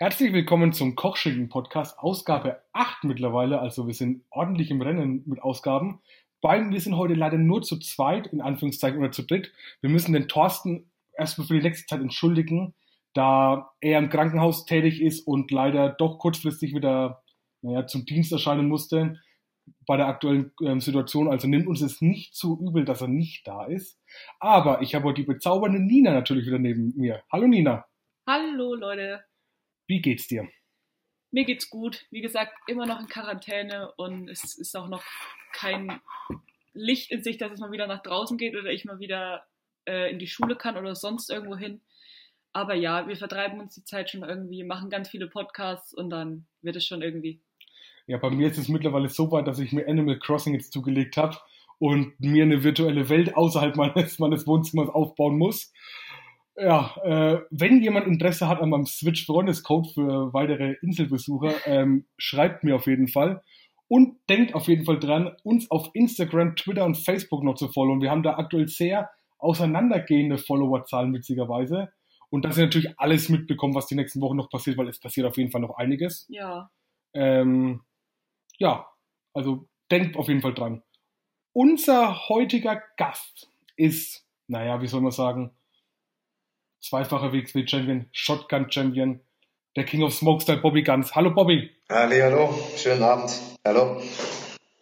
Herzlich willkommen zum Kochschicken Podcast, Ausgabe 8 mittlerweile. Also wir sind ordentlich im Rennen mit Ausgaben. Beiden, wir sind heute leider nur zu zweit, in Anführungszeichen, oder zu dritt. Wir müssen den Thorsten erstmal für die nächste Zeit entschuldigen, da er im Krankenhaus tätig ist und leider doch kurzfristig wieder naja, zum Dienst erscheinen musste bei der aktuellen ähm, Situation. Also nimmt uns es nicht zu übel, dass er nicht da ist. Aber ich habe heute die bezaubernde Nina natürlich wieder neben mir. Hallo Nina. Hallo Leute. Wie geht's dir? Mir geht's gut. Wie gesagt, immer noch in Quarantäne und es ist auch noch kein Licht in sich, dass es mal wieder nach draußen geht oder ich mal wieder äh, in die Schule kann oder sonst irgendwo hin. Aber ja, wir vertreiben uns die Zeit schon irgendwie, machen ganz viele Podcasts und dann wird es schon irgendwie. Ja, bei mir ist es mittlerweile so weit, dass ich mir Animal Crossing jetzt zugelegt habe und mir eine virtuelle Welt außerhalb meines, meines Wohnzimmers aufbauen muss. Ja, äh, wenn jemand Interesse hat an meinem Switch Freundescode für weitere Inselbesucher, ähm, schreibt mir auf jeden Fall. Und denkt auf jeden Fall dran, uns auf Instagram, Twitter und Facebook noch zu folgen. Wir haben da aktuell sehr auseinandergehende Followerzahlen, witzigerweise. Und dass ihr natürlich alles mitbekommt, was die nächsten Wochen noch passiert, weil es passiert auf jeden Fall noch einiges. Ja. Ähm, ja, also denkt auf jeden Fall dran. Unser heutiger Gast ist, naja, wie soll man sagen, zweifacher WXW-Champion, Shotgun-Champion, der King of Smokestyle Bobby Guns. Hallo Bobby. Halli, hallo, schönen Abend. Hallo.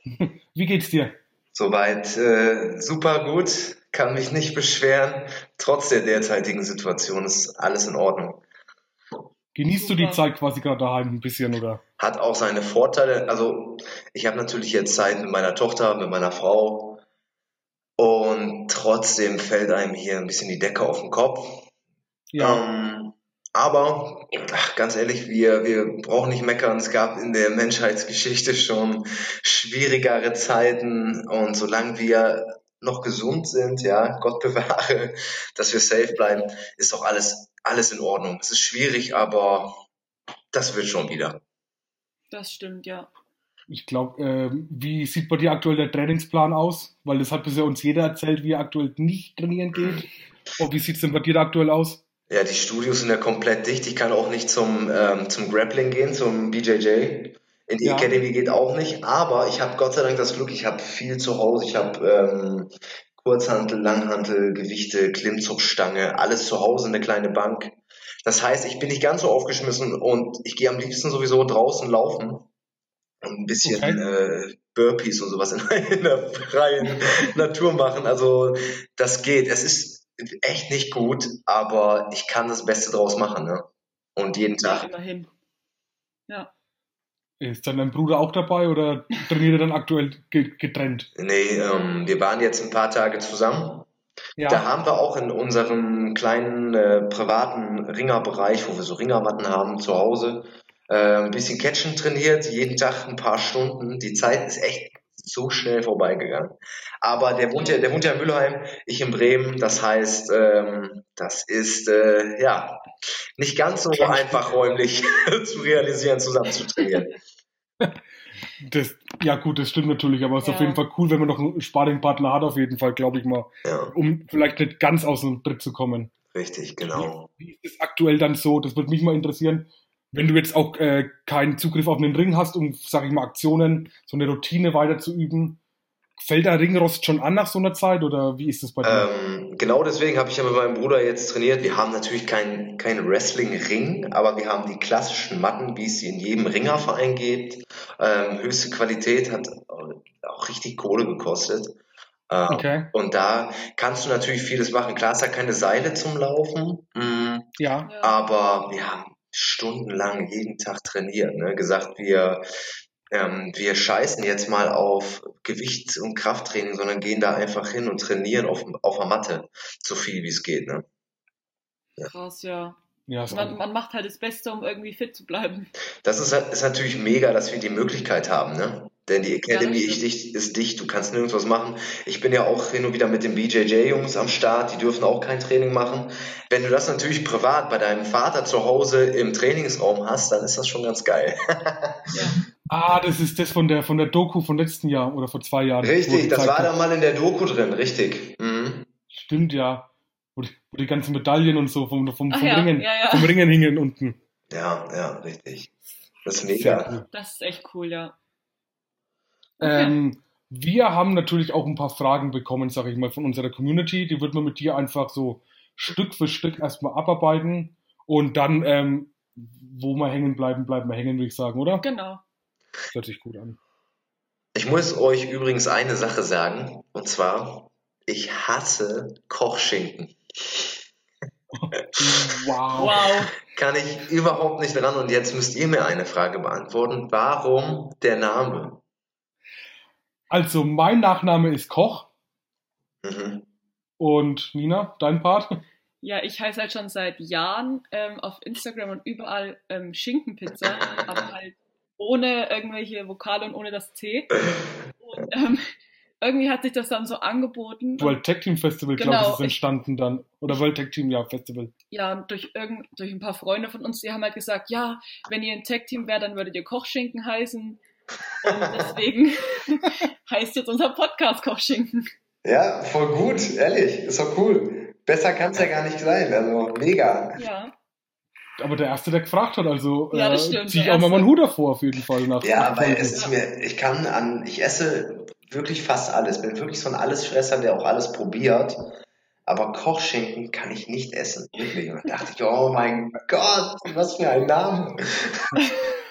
Wie geht's dir? Soweit äh, super gut, kann mich nicht beschweren. Trotz der derzeitigen Situation ist alles in Ordnung. Genießt super. du die Zeit quasi gerade daheim ein bisschen oder? Hat auch seine Vorteile. Also ich habe natürlich jetzt Zeit mit meiner Tochter, mit meiner Frau und trotzdem fällt einem hier ein bisschen die Decke auf den Kopf. Ja. Ähm, aber ach, ganz ehrlich, wir, wir brauchen nicht meckern. Es gab in der Menschheitsgeschichte schon schwierigere Zeiten und solange wir noch gesund sind, ja, Gott bewahre, dass wir safe bleiben, ist doch alles, alles in Ordnung. Es ist schwierig, aber das wird schon wieder. Das stimmt, ja. Ich glaube, äh, wie sieht bei dir aktuell der Trainingsplan aus? Weil das hat bisher uns jeder erzählt, wie er aktuell nicht trainieren geht. Und wie sieht es denn bei dir aktuell aus? Ja, die Studios sind ja komplett dicht. Ich kann auch nicht zum, ähm, zum Grappling gehen, zum BJJ. In die ja. Academy geht auch nicht. Aber ich habe Gott sei Dank das Glück, ich habe viel zu Hause. Ich habe ähm, Kurzhantel, Langhantel, Gewichte, Klimmzugstange, alles zu Hause, eine kleine Bank. Das heißt, ich bin nicht ganz so aufgeschmissen und ich gehe am liebsten sowieso draußen laufen und ein bisschen okay. äh, Burpees und sowas in, in der freien Natur machen. Also das geht. Es ist echt nicht gut, aber ich kann das Beste draus machen, ne? Und jeden Tag. Ja, immerhin. Ja. Ist dann dein Bruder auch dabei oder trainiert er dann aktuell getrennt? Nee, ähm, wir waren jetzt ein paar Tage zusammen. Ja. Da haben wir auch in unserem kleinen äh, privaten Ringerbereich, wo wir so Ringermatten haben, zu Hause, äh, ein bisschen Catchen trainiert, jeden Tag ein paar Stunden. Die Zeit ist echt so schnell vorbeigegangen. Aber der wohnt ja, der wohnt ja in Mülheim, ich in Bremen. Das heißt, ähm, das ist äh, ja nicht ganz so einfach räumlich zu realisieren, zusammen zu trainieren. Das, ja gut, das stimmt natürlich, aber es ist ja. auf jeden Fall cool, wenn man noch einen Sparringpartner hat, auf jeden Fall, glaube ich mal, ja. um vielleicht nicht ganz aus dem Tritt zu kommen. Richtig, genau. Wie, wie ist es aktuell dann so? Das würde mich mal interessieren wenn du jetzt auch äh, keinen Zugriff auf einen Ring hast, um, sag ich mal, Aktionen, so eine Routine weiter zu üben, fällt der Ringrost schon an nach so einer Zeit oder wie ist das bei dir? Ähm, genau deswegen habe ich ja mit meinem Bruder jetzt trainiert. Wir haben natürlich keinen kein Wrestling-Ring, aber wir haben die klassischen Matten, wie es sie in jedem Ringerverein gibt. Ähm, höchste Qualität hat auch richtig Kohle gekostet. Ähm, okay. Und da kannst du natürlich vieles machen. Klar, es hat keine Seile zum Laufen. Mh, ja. Aber wir haben stundenlang jeden Tag trainiert. Ne? Gesagt, wir, ähm, wir scheißen jetzt mal auf Gewichts- und Krafttraining, sondern gehen da einfach hin und trainieren auf, auf der Matte, so viel wie es geht. Ne? Ja. Krass, ja. Ja, man, man, macht halt das Beste, um irgendwie fit zu bleiben. Das ist, ist natürlich mega, dass wir die Möglichkeit haben, ne? Denn die Academy ja, ist dicht, du kannst nirgends was machen. Ich bin ja auch hin und wieder mit den BJJ-Jungs am Start, die dürfen auch kein Training machen. Wenn du das natürlich privat bei deinem Vater zu Hause im Trainingsraum hast, dann ist das schon ganz geil. ja. Ah, das ist das von der, von der Doku von letzten Jahr oder vor zwei Jahren. Richtig, das war da mal in der Doku drin, richtig. Mhm. Stimmt, ja. Wo die, wo die, ganzen Medaillen und so vom, vom, vom, ja, Ringen, ja, vom Ringen hingen unten. Ja, ja, richtig. Das ist mega. Das ist echt cool, ja. Okay. Ähm, wir haben natürlich auch ein paar Fragen bekommen, sage ich mal, von unserer Community. Die wird man mit dir einfach so Stück für Stück erstmal abarbeiten und dann, ähm, wo wir hängen bleiben, bleiben wir hängen, würde ich sagen, oder? Genau. Das hört sich gut an. Ich muss euch übrigens eine Sache sagen, und zwar, ich hasse Kochschinken. Wow. Wow. Kann ich überhaupt nicht dran und jetzt müsst ihr mir eine Frage beantworten. Warum der Name? Also, mein Nachname ist Koch. Mhm. Und Nina, dein Part? Ja, ich heiße halt schon seit Jahren ähm, auf Instagram und überall ähm, Schinkenpizza, aber halt ohne irgendwelche Vokale und ohne das C. Und ähm, irgendwie hat sich das dann so angeboten. World Tag Team Festival, Genau, glaube ich, ist ich- entstanden dann. Oder World Tag Team, ja, Festival. Ja, und durch, irgend, durch ein paar Freunde von uns, die haben halt gesagt, ja, wenn ihr ein Tag-Team wärt, dann würdet ihr Kochschinken heißen. Und deswegen heißt jetzt unser Podcast Kochschinken. Ja, voll gut, ehrlich, ist doch cool. Besser kann es ja gar nicht sein, also mega. Ja. Aber der Erste, der gefragt hat, also Ja, äh, stimmt, zieh ich auch mal meinen Hut davor auf jeden Fall. Nach Ja, nach weil es ist mir, ich kann an, ich esse wirklich fast alles, bin wirklich so ein Allesfresser, der auch alles probiert. Aber Kochschinken kann ich nicht essen, wirklich. Und da dachte ich, oh mein Gott, was für ein Name.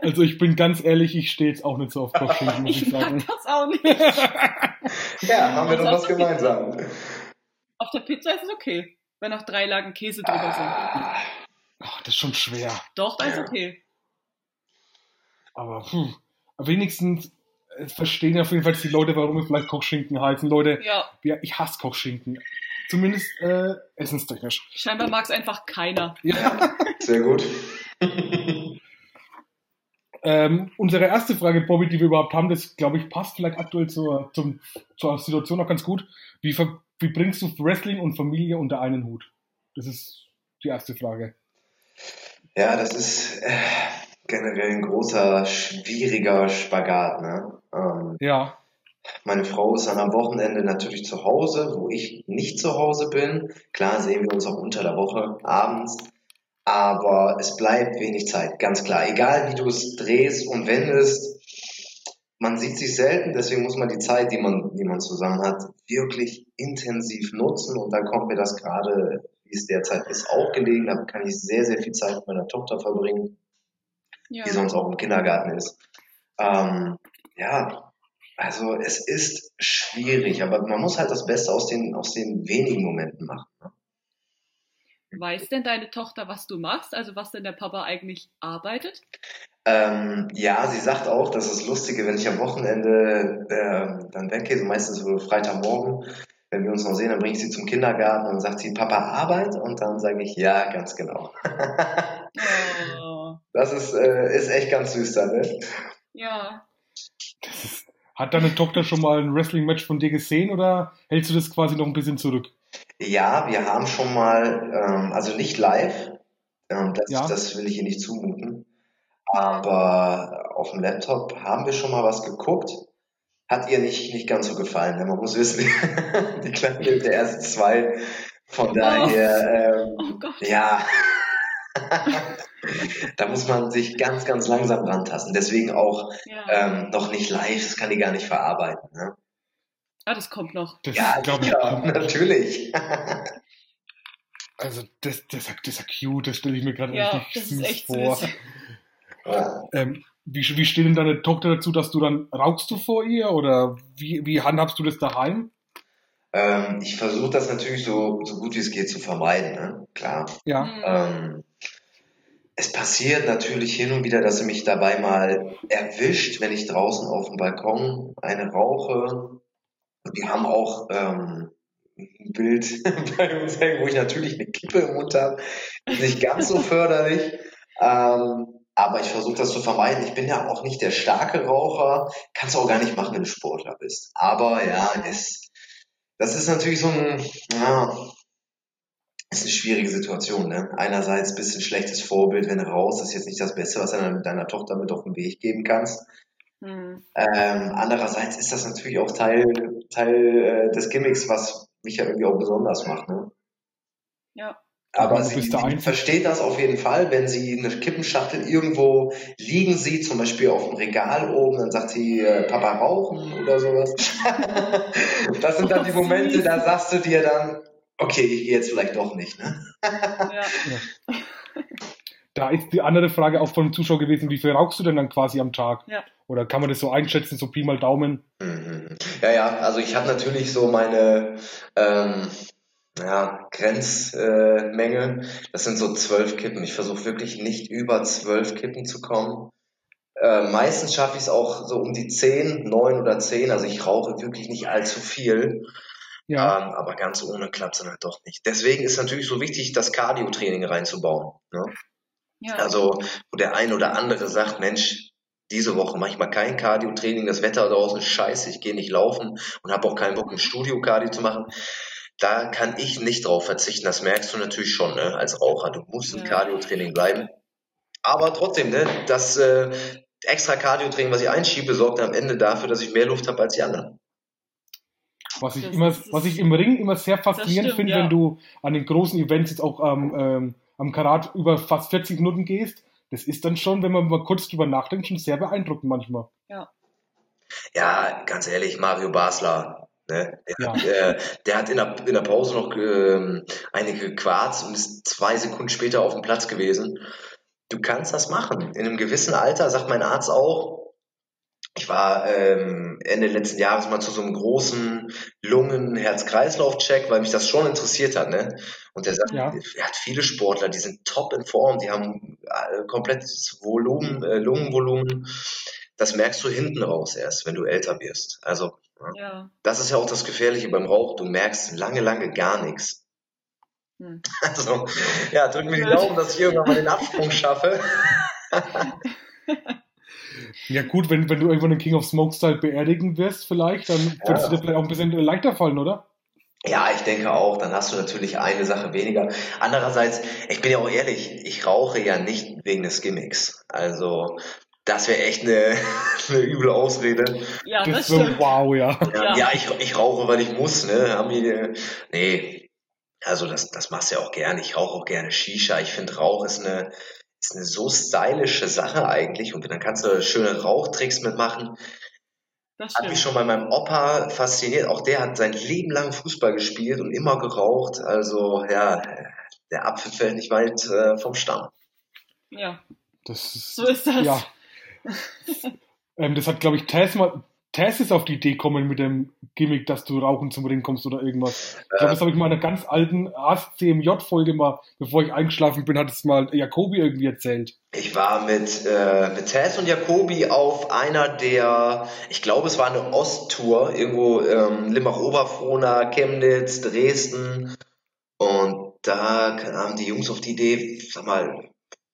Also ich bin ganz ehrlich, ich stehe jetzt auch nicht so auf Kochschinken, muss ich, Ich mag sagen. das auch nicht. Ja, haben wir doch was gemeinsam. Auf der Pizza ist es okay, wenn noch drei Lagen Käse drüber sind. Ach, das ist schon schwer. Doch, dann ist okay. Aber puh, wenigstens äh, verstehen ja auf jeden Fall die Leute, warum wir vielleicht Kochschinken heißen. Leute, Ja, ja, ich hasse Kochschinken. Zumindest äh, essenstechnisch. scheinbar mag es einfach keiner. Ja. Sehr gut. Ähm, unsere erste Frage, Bobby, die wir überhaupt haben, das glaube ich passt vielleicht aktuell zur, zum, zur Situation noch ganz gut. Wie, wie bringst du Wrestling und Familie unter einen Hut? Das ist die erste Frage. Ja, das ist äh, generell ein großer, schwieriger Spagat. Ne? Ähm, Ja, meine Frau ist dann am Wochenende natürlich zu Hause, wo ich nicht zu Hause bin. Klar sehen wir uns auch unter der Woche abends, aber es bleibt wenig Zeit, ganz klar. Egal wie du es drehst und wendest, man sieht sich selten, deswegen muss man die Zeit, die man, die man zusammen hat, wirklich intensiv nutzen und dann kommt mir das gerade, wie es derzeit ist, auch gelegen. Da kann ich sehr, sehr viel Zeit mit meiner Tochter verbringen Ja. die sonst auch im Kindergarten ist. Ähm, ja, also es ist schwierig, aber man muss halt das Beste aus den, aus den wenigen Momenten machen. Ne? Weiß denn deine Tochter, was du machst? Also was denn der Papa eigentlich arbeitet? Ähm, ja, sie sagt auch, das ist Lustige, wenn ich am Wochenende ähm, dann weggehe, so meistens so Freitagmorgen, wenn wir uns noch sehen, dann bringe ich sie zum Kindergarten und dann sagt sie, Papa, Arbeit? Und dann sage ich, ja, ganz genau. Oh, Das ist, äh, ist echt ganz süß dann, ne? ja. ist, hat deine Tochter schon mal ein Wrestling-Match von dir gesehen oder hältst du das quasi noch ein bisschen zurück? Ja, wir haben schon mal, ähm, also nicht live, ähm, das, Ja. das will ich ihr nicht zumuten, aber auf dem Laptop haben wir schon mal was geguckt. Hat ihr nicht, nicht ganz so gefallen. denn Man muss wissen, die Kleine ist der erste zwei. Von daher, ähm, Oh ja, da muss man sich ganz, ganz langsam rantasten. Deswegen auch Ja. ähm, noch nicht live, das kann die gar nicht verarbeiten. Ne? Ah, das kommt noch. Das Ja, glaube ich. ja, natürlich. Also das, das, das ist ja cute, das stelle ich mir gerade Ja, richtig das ist echt vor. süß. Ja. Ähm, wie, wie steht denn deine Tochter dazu, dass du dann rauchst du vor ihr oder wie, wie handhabst du das daheim? Ähm, ich versuche das natürlich so, so gut wie es geht zu vermeiden, ne? Klar. Ja. Hm. Ähm, es passiert natürlich hin und wieder, dass sie mich dabei mal erwischt, wenn ich draußen auf dem Balkon eine rauche. Wir haben auch ähm, ein Bild bei uns hängen, wo ich natürlich eine Kippe im Mund habe. Nicht ganz so förderlich. Ähm, aber ich versuche das zu vermeiden. Ich bin ja auch nicht der starke Raucher. Kannst du auch gar nicht machen, wenn du Sportler bist. Aber ja, es, das ist natürlich so ein, ja, ist eine schwierige Situation. Ne? Einerseits bist du ein schlechtes Vorbild, wenn du raus, das ist jetzt nicht das Beste, was du deiner, deiner Tochter mit auf den Weg geben kannst. Hm. Ähm, andererseits ist das natürlich auch Teil, Teil äh, des Gimmicks, was mich ja irgendwie auch besonders macht. Ne? Ja. Aber sie, sie versteht das auf jeden Fall, wenn sie eine Kippenschachtel irgendwo liegen sieht, zum Beispiel auf dem Regal oben, dann sagt sie, äh, Papa rauchen oder sowas. das sind dann die Momente, da sagst du dir dann, okay, ich gehe jetzt vielleicht doch nicht. Ne? ja. Da ist die andere Frage auch vom Zuschauer gewesen, wie viel rauchst du denn dann quasi am Tag? Ja. Oder kann man das so einschätzen, so Pi mal Daumen? Mhm. Ja, ja, also ich habe natürlich so meine ähm, ja, Grenzmenge. Äh, das sind so zwölf Kippen. Ich versuche wirklich nicht über zwölf Kippen zu kommen. Äh, meistens schaffe ich es auch so um die zehn, neun oder zehn. Also ich rauche wirklich nicht allzu viel. Ja. Ähm, aber ganz ohne klappt es dann halt doch nicht. Deswegen ist natürlich so wichtig, das Cardio-Training reinzubauen. Ne? Ja. Also, wo der ein oder andere sagt, Mensch, diese Woche mache ich mal kein Cardio-Training, das Wetter draußen ist scheiße, ich gehe nicht laufen und habe auch keinen Bock, ein Studio-Cardio zu machen da kann ich nicht drauf verzichten. Das merkst du natürlich schon ne, als Raucher. Du musst im Cardio-Training bleiben. Aber trotzdem, ne, das äh, extra Cardio-Training, was ich einschiebe, sorgt am Ende dafür, dass ich mehr Luft habe als die anderen. Was ich, immer, was ich im Ring immer sehr faszinierend finde, ja. wenn du an den großen Events jetzt auch ähm, ähm, am Karat über fast 40 Minuten gehst, das ist dann schon, wenn man mal kurz drüber nachdenkt, schon sehr beeindruckend manchmal. Ja. Ja, ganz ehrlich, Mario Basler, Ne? Der, ja. hat, äh, der, hat in der, in der Pause noch ähm, einige Quarz und ist zwei Sekunden später auf dem Platz gewesen. Du kannst das machen. In einem gewissen Alter, sagt mein Arzt auch, ich war ähm, Ende letzten Jahres mal zu so einem großen Lungen-Herz-Kreislauf-Check, weil mich das schon interessiert hat. Ne? Und der sagt, ja. er hat viele Sportler, die sind top in Form, die haben äh, komplettes Volumen, äh, Lungenvolumen. Das merkst du hinten raus erst, wenn du älter wirst. Also ja. Das ist ja auch das Gefährliche beim Rauch. Du merkst lange, lange gar nichts. Hm. Also, ja, drück mir die Daumen, dass ich irgendwann mal den Absprung schaffe. ja, gut, wenn, wenn du irgendwann den King of Smokestyle beerdigen wirst, vielleicht, dann ja. wird es dir vielleicht auch ein bisschen leichter fallen, oder? Ja, ich denke auch, dann hast du natürlich eine Sache weniger. Andererseits, ich bin ja auch ehrlich, ich rauche ja nicht wegen des Gimmicks. Also das wäre echt eine, eine üble Ausrede. Ja, das, das stimmt. Wow, ja. Ja, ja ich, ich rauche, weil ich muss, ne? Haben die, nee, also das, das machst du ja auch gerne. Ich rauche auch gerne Shisha. Ich finde Rauch ist eine, ist eine so stylische Sache eigentlich. Und dann kannst du schöne Rauchtricks mitmachen. Das hat mich schon bei meinem Opa fasziniert. Auch der hat sein Leben lang Fußball gespielt und immer geraucht. Also ja, der Apfel fällt nicht weit äh, vom Stamm. Ja. Das ist, so ist das. Ja, ähm, das hat, glaube ich, Tess mal. Tess ist auf die Idee gekommen mit dem Gimmick, dass du rauchen zum Ring kommst oder irgendwas. Ich glaube, das habe ich mal in einer ganz alten ASCMJ-Folge mal, bevor ich eingeschlafen bin, hat es mal Jakobi irgendwie erzählt. Ich war mit, äh, mit Tess und Jakobi auf einer der, ich glaube, es war eine Osttour, irgendwo ähm, Limbach-Oberfrohna, Chemnitz, Dresden. Und da kamen die Jungs auf die Idee, sag mal,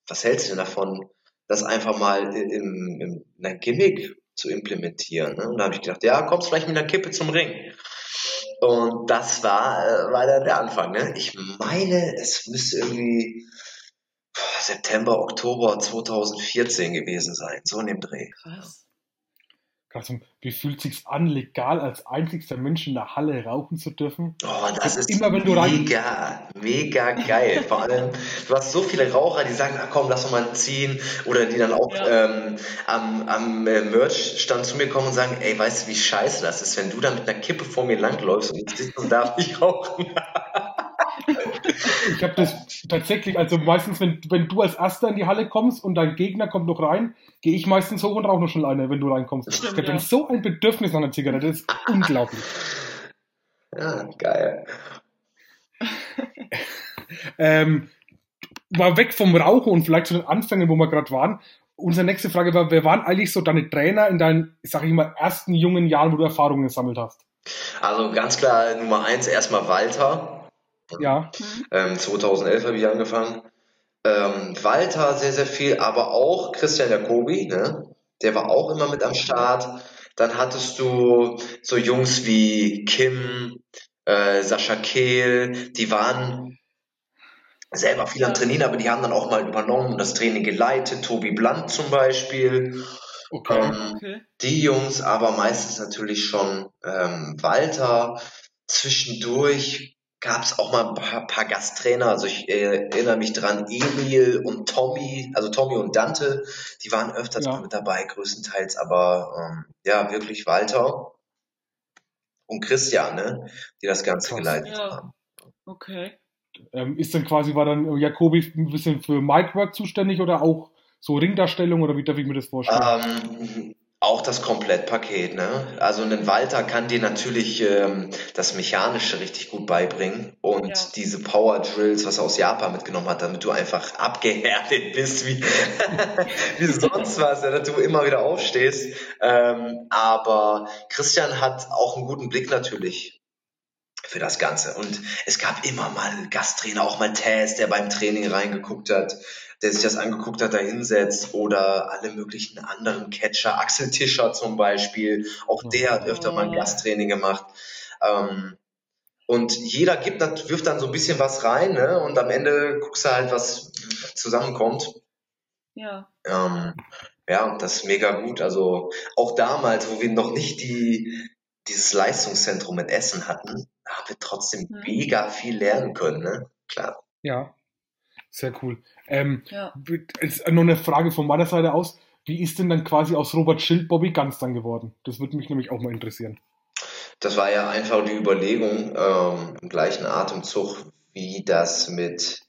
was hältst du denn davon? das einfach mal im, im, in ein Gimmick zu implementieren. Ne? Und da habe ich gedacht, ja, kommst vielleicht mit einer Kippe zum Ring. Und das war, äh, war dann der Anfang. Ne? Ich meine, es müsste irgendwie September, Oktober 2014 gewesen sein, so in dem Dreh. Krass. Also, wie fühlt sich's an, legal als einzigster Mensch in der Halle rauchen zu dürfen? Oh, das ist immer, wenn du mega, mega geil. Vor allem, du hast so viele Raucher, die sagen, ach komm, lass doch mal ziehen. Oder die dann auch ja. ähm, am, am äh, Merch-Stand zu mir kommen und sagen, ey, weißt du, wie scheiße das ist, wenn du dann mit einer Kippe vor mir langläufst und ich sitze und darf nicht rauchen. ich habe das tatsächlich, also meistens, wenn, wenn du als Erster in die Halle kommst und dein Gegner kommt noch rein, gehe ich meistens hoch und rauche noch schnell eine, wenn du reinkommst. Stimmt, ich habe ja. so ein Bedürfnis nach einer Zigarette, das ist unglaublich. Ja, geil. ähm, mal weg vom Rauchen und vielleicht zu den Anfängen, wo wir gerade waren. Unsere nächste Frage war, wer waren eigentlich so deine Trainer in deinen, sag ich mal, ersten jungen Jahren, wo du Erfahrungen gesammelt hast? Also ganz klar Nummer eins erstmal Walter. Ja. Ähm, 2011 habe ich angefangen. Ähm, Walter sehr, sehr viel, aber auch Christian Jacobi, ne? der war auch immer mit am Start. Dann hattest du so Jungs wie Kim, äh, Sascha Kehl, die waren selber viel am Trainieren, aber die haben dann auch mal übernommen und das Training geleitet. Tobi Blunt zum Beispiel. Okay. Ähm, okay. Die Jungs, aber meistens natürlich schon ähm, Walter. Zwischendurch gab es auch mal ein paar, paar Gasttrainer. Also ich äh, erinnere mich dran, Emil und Tommy, also Tommy und Dante, die waren öfters ja. mit dabei, größtenteils, aber ähm, ja, wirklich Walter und Christian, ne, die das Ganze Krass. geleitet ja. haben. Okay. Ähm, ist dann quasi, war dann Jakobi ein bisschen für Micwork zuständig oder auch so Ringdarstellung oder wie darf ich mir das vorstellen? Ähm, auch das Komplettpaket, ne? Also ein Walter kann dir natürlich ähm, das Mechanische richtig gut beibringen und ja. diese Power Drills, was er aus Japan mitgenommen hat, damit du einfach abgehärtet bist wie, wie sonst was, ja, dass du immer wieder aufstehst. Ähm, aber Christian hat auch einen guten Blick natürlich für das Ganze. Und es gab immer mal Gasttrainer, auch mal Taz, der beim Training reingeguckt hat der sich das angeguckt hat, da hinsetzt oder alle möglichen anderen Catcher, Axel Tischer zum Beispiel, auch der hat öfter mal ein Gasttraining gemacht. Ähm, und jeder gibt, wirft dann so ein bisschen was rein, ne? Und am Ende guckst du halt, was zusammenkommt. Ja. Ähm, ja, das ist mega gut. Also auch damals, wo wir noch nicht die, dieses Leistungszentrum in Essen hatten, haben wir trotzdem mhm. mega viel lernen können, ne? Klar. Ja, sehr cool. Ähm, ja. Ist noch eine Frage von meiner Seite aus. Wie ist denn dann quasi aus Robert Schild Bobby Ganz dann geworden? Das würde mich nämlich auch mal interessieren. Das war ja einfach die Überlegung ähm, im gleichen Atemzug, wie das mit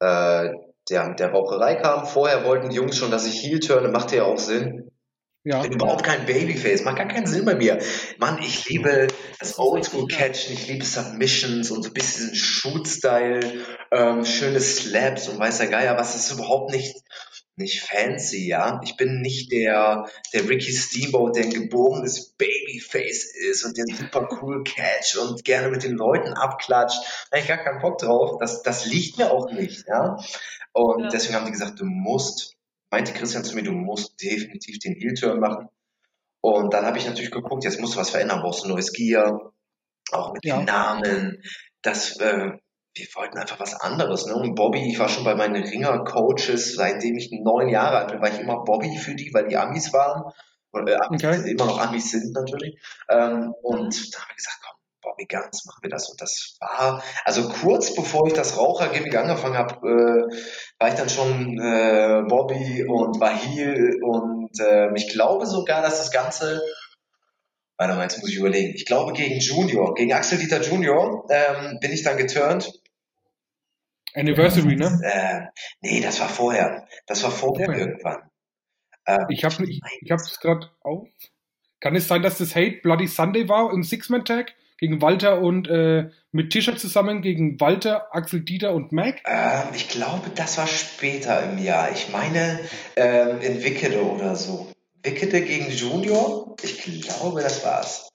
äh, der, der Raucherei kam. Vorher wollten die Jungs schon, dass ich Heel turne, machte ja auch Sinn. Ja. Ich bin überhaupt kein Babyface, macht gar keinen Sinn bei mir. Mann, ich liebe das Oldschool-Catchen, ich liebe Submissions und so ein bisschen Shoot-Style, ähm, schöne Slaps und weiß der Geier, was ist überhaupt nicht, nicht fancy, ja. Ich bin nicht der, der Ricky Steamboat, der ein geborenes Babyface ist und der super cool catch und gerne mit den Leuten abklatscht. Da habe ich gar keinen Bock drauf. Das, das liegt mir auch nicht, ja. Und ja. deswegen haben die gesagt, du musst meinte Christian zu mir, du musst definitiv den Heel-Turn machen. Und dann habe ich natürlich geguckt, jetzt musst du was verändern, brauchst du neues Gear, auch mit ja. den Namen. Das, äh, wir wollten einfach was anderes. Ne? Und Bobby, ich war schon bei meinen Ringer-Coaches, seitdem ich neun Jahre alt bin, war ich immer Bobby für die, weil die Amis waren. Und, äh, okay. immer noch Amis sind natürlich. Ähm, und da habe ich gesagt, komm, Bobby Guns machen wir das. Und das war, also kurz bevor ich das Rauchergimmick angefangen habe, äh, war ich dann schon äh, Bobby und Heel und äh, ich glaube sogar, dass das Ganze Warte mal, jetzt muss ich überlegen. Ich glaube gegen Junior, gegen Axel Dieter Junior ähm, bin ich dann geturnt. Anniversary, ne? Äh, nee, das war vorher. Das war vorher okay. irgendwann. Ähm, ich habe ich, ich es gerade auf. Kann es sein, dass das Hate Bloody Sunday war im Six-Man-Tag? Gegen Walter und äh, mit Tischer zusammen gegen Walter, Axel Dieter und Mac? Ähm, ich glaube, das war später im Jahr. Ich meine ähm, in Wickede oder so. Wickede gegen Junior? Ich glaube, das war's.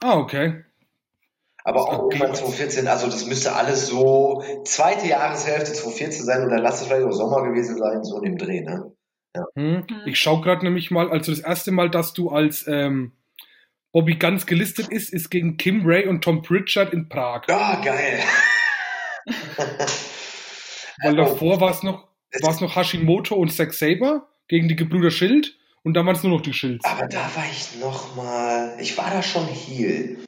Ah, okay. Aber auch okay. irgendwann 2014, also das müsste alles so zweite Jahreshälfte 2014 sein oder lass es vielleicht auch Sommer gewesen sein, so in dem Dreh, ne? Ja. Hm. Ich schaue gerade nämlich mal, also das erste Mal, dass du als ähm, Bobby ganz gelistet ist, ist gegen Kim Ray und Tom Pritchard in Prag. Ah, oh, geil. Weil davor war es noch, war's noch Hashimoto und Zack Saber gegen die Gebrüder Schild und dann waren es nur noch die Schilds. Aber da war ich noch mal, ich war da schon Heel.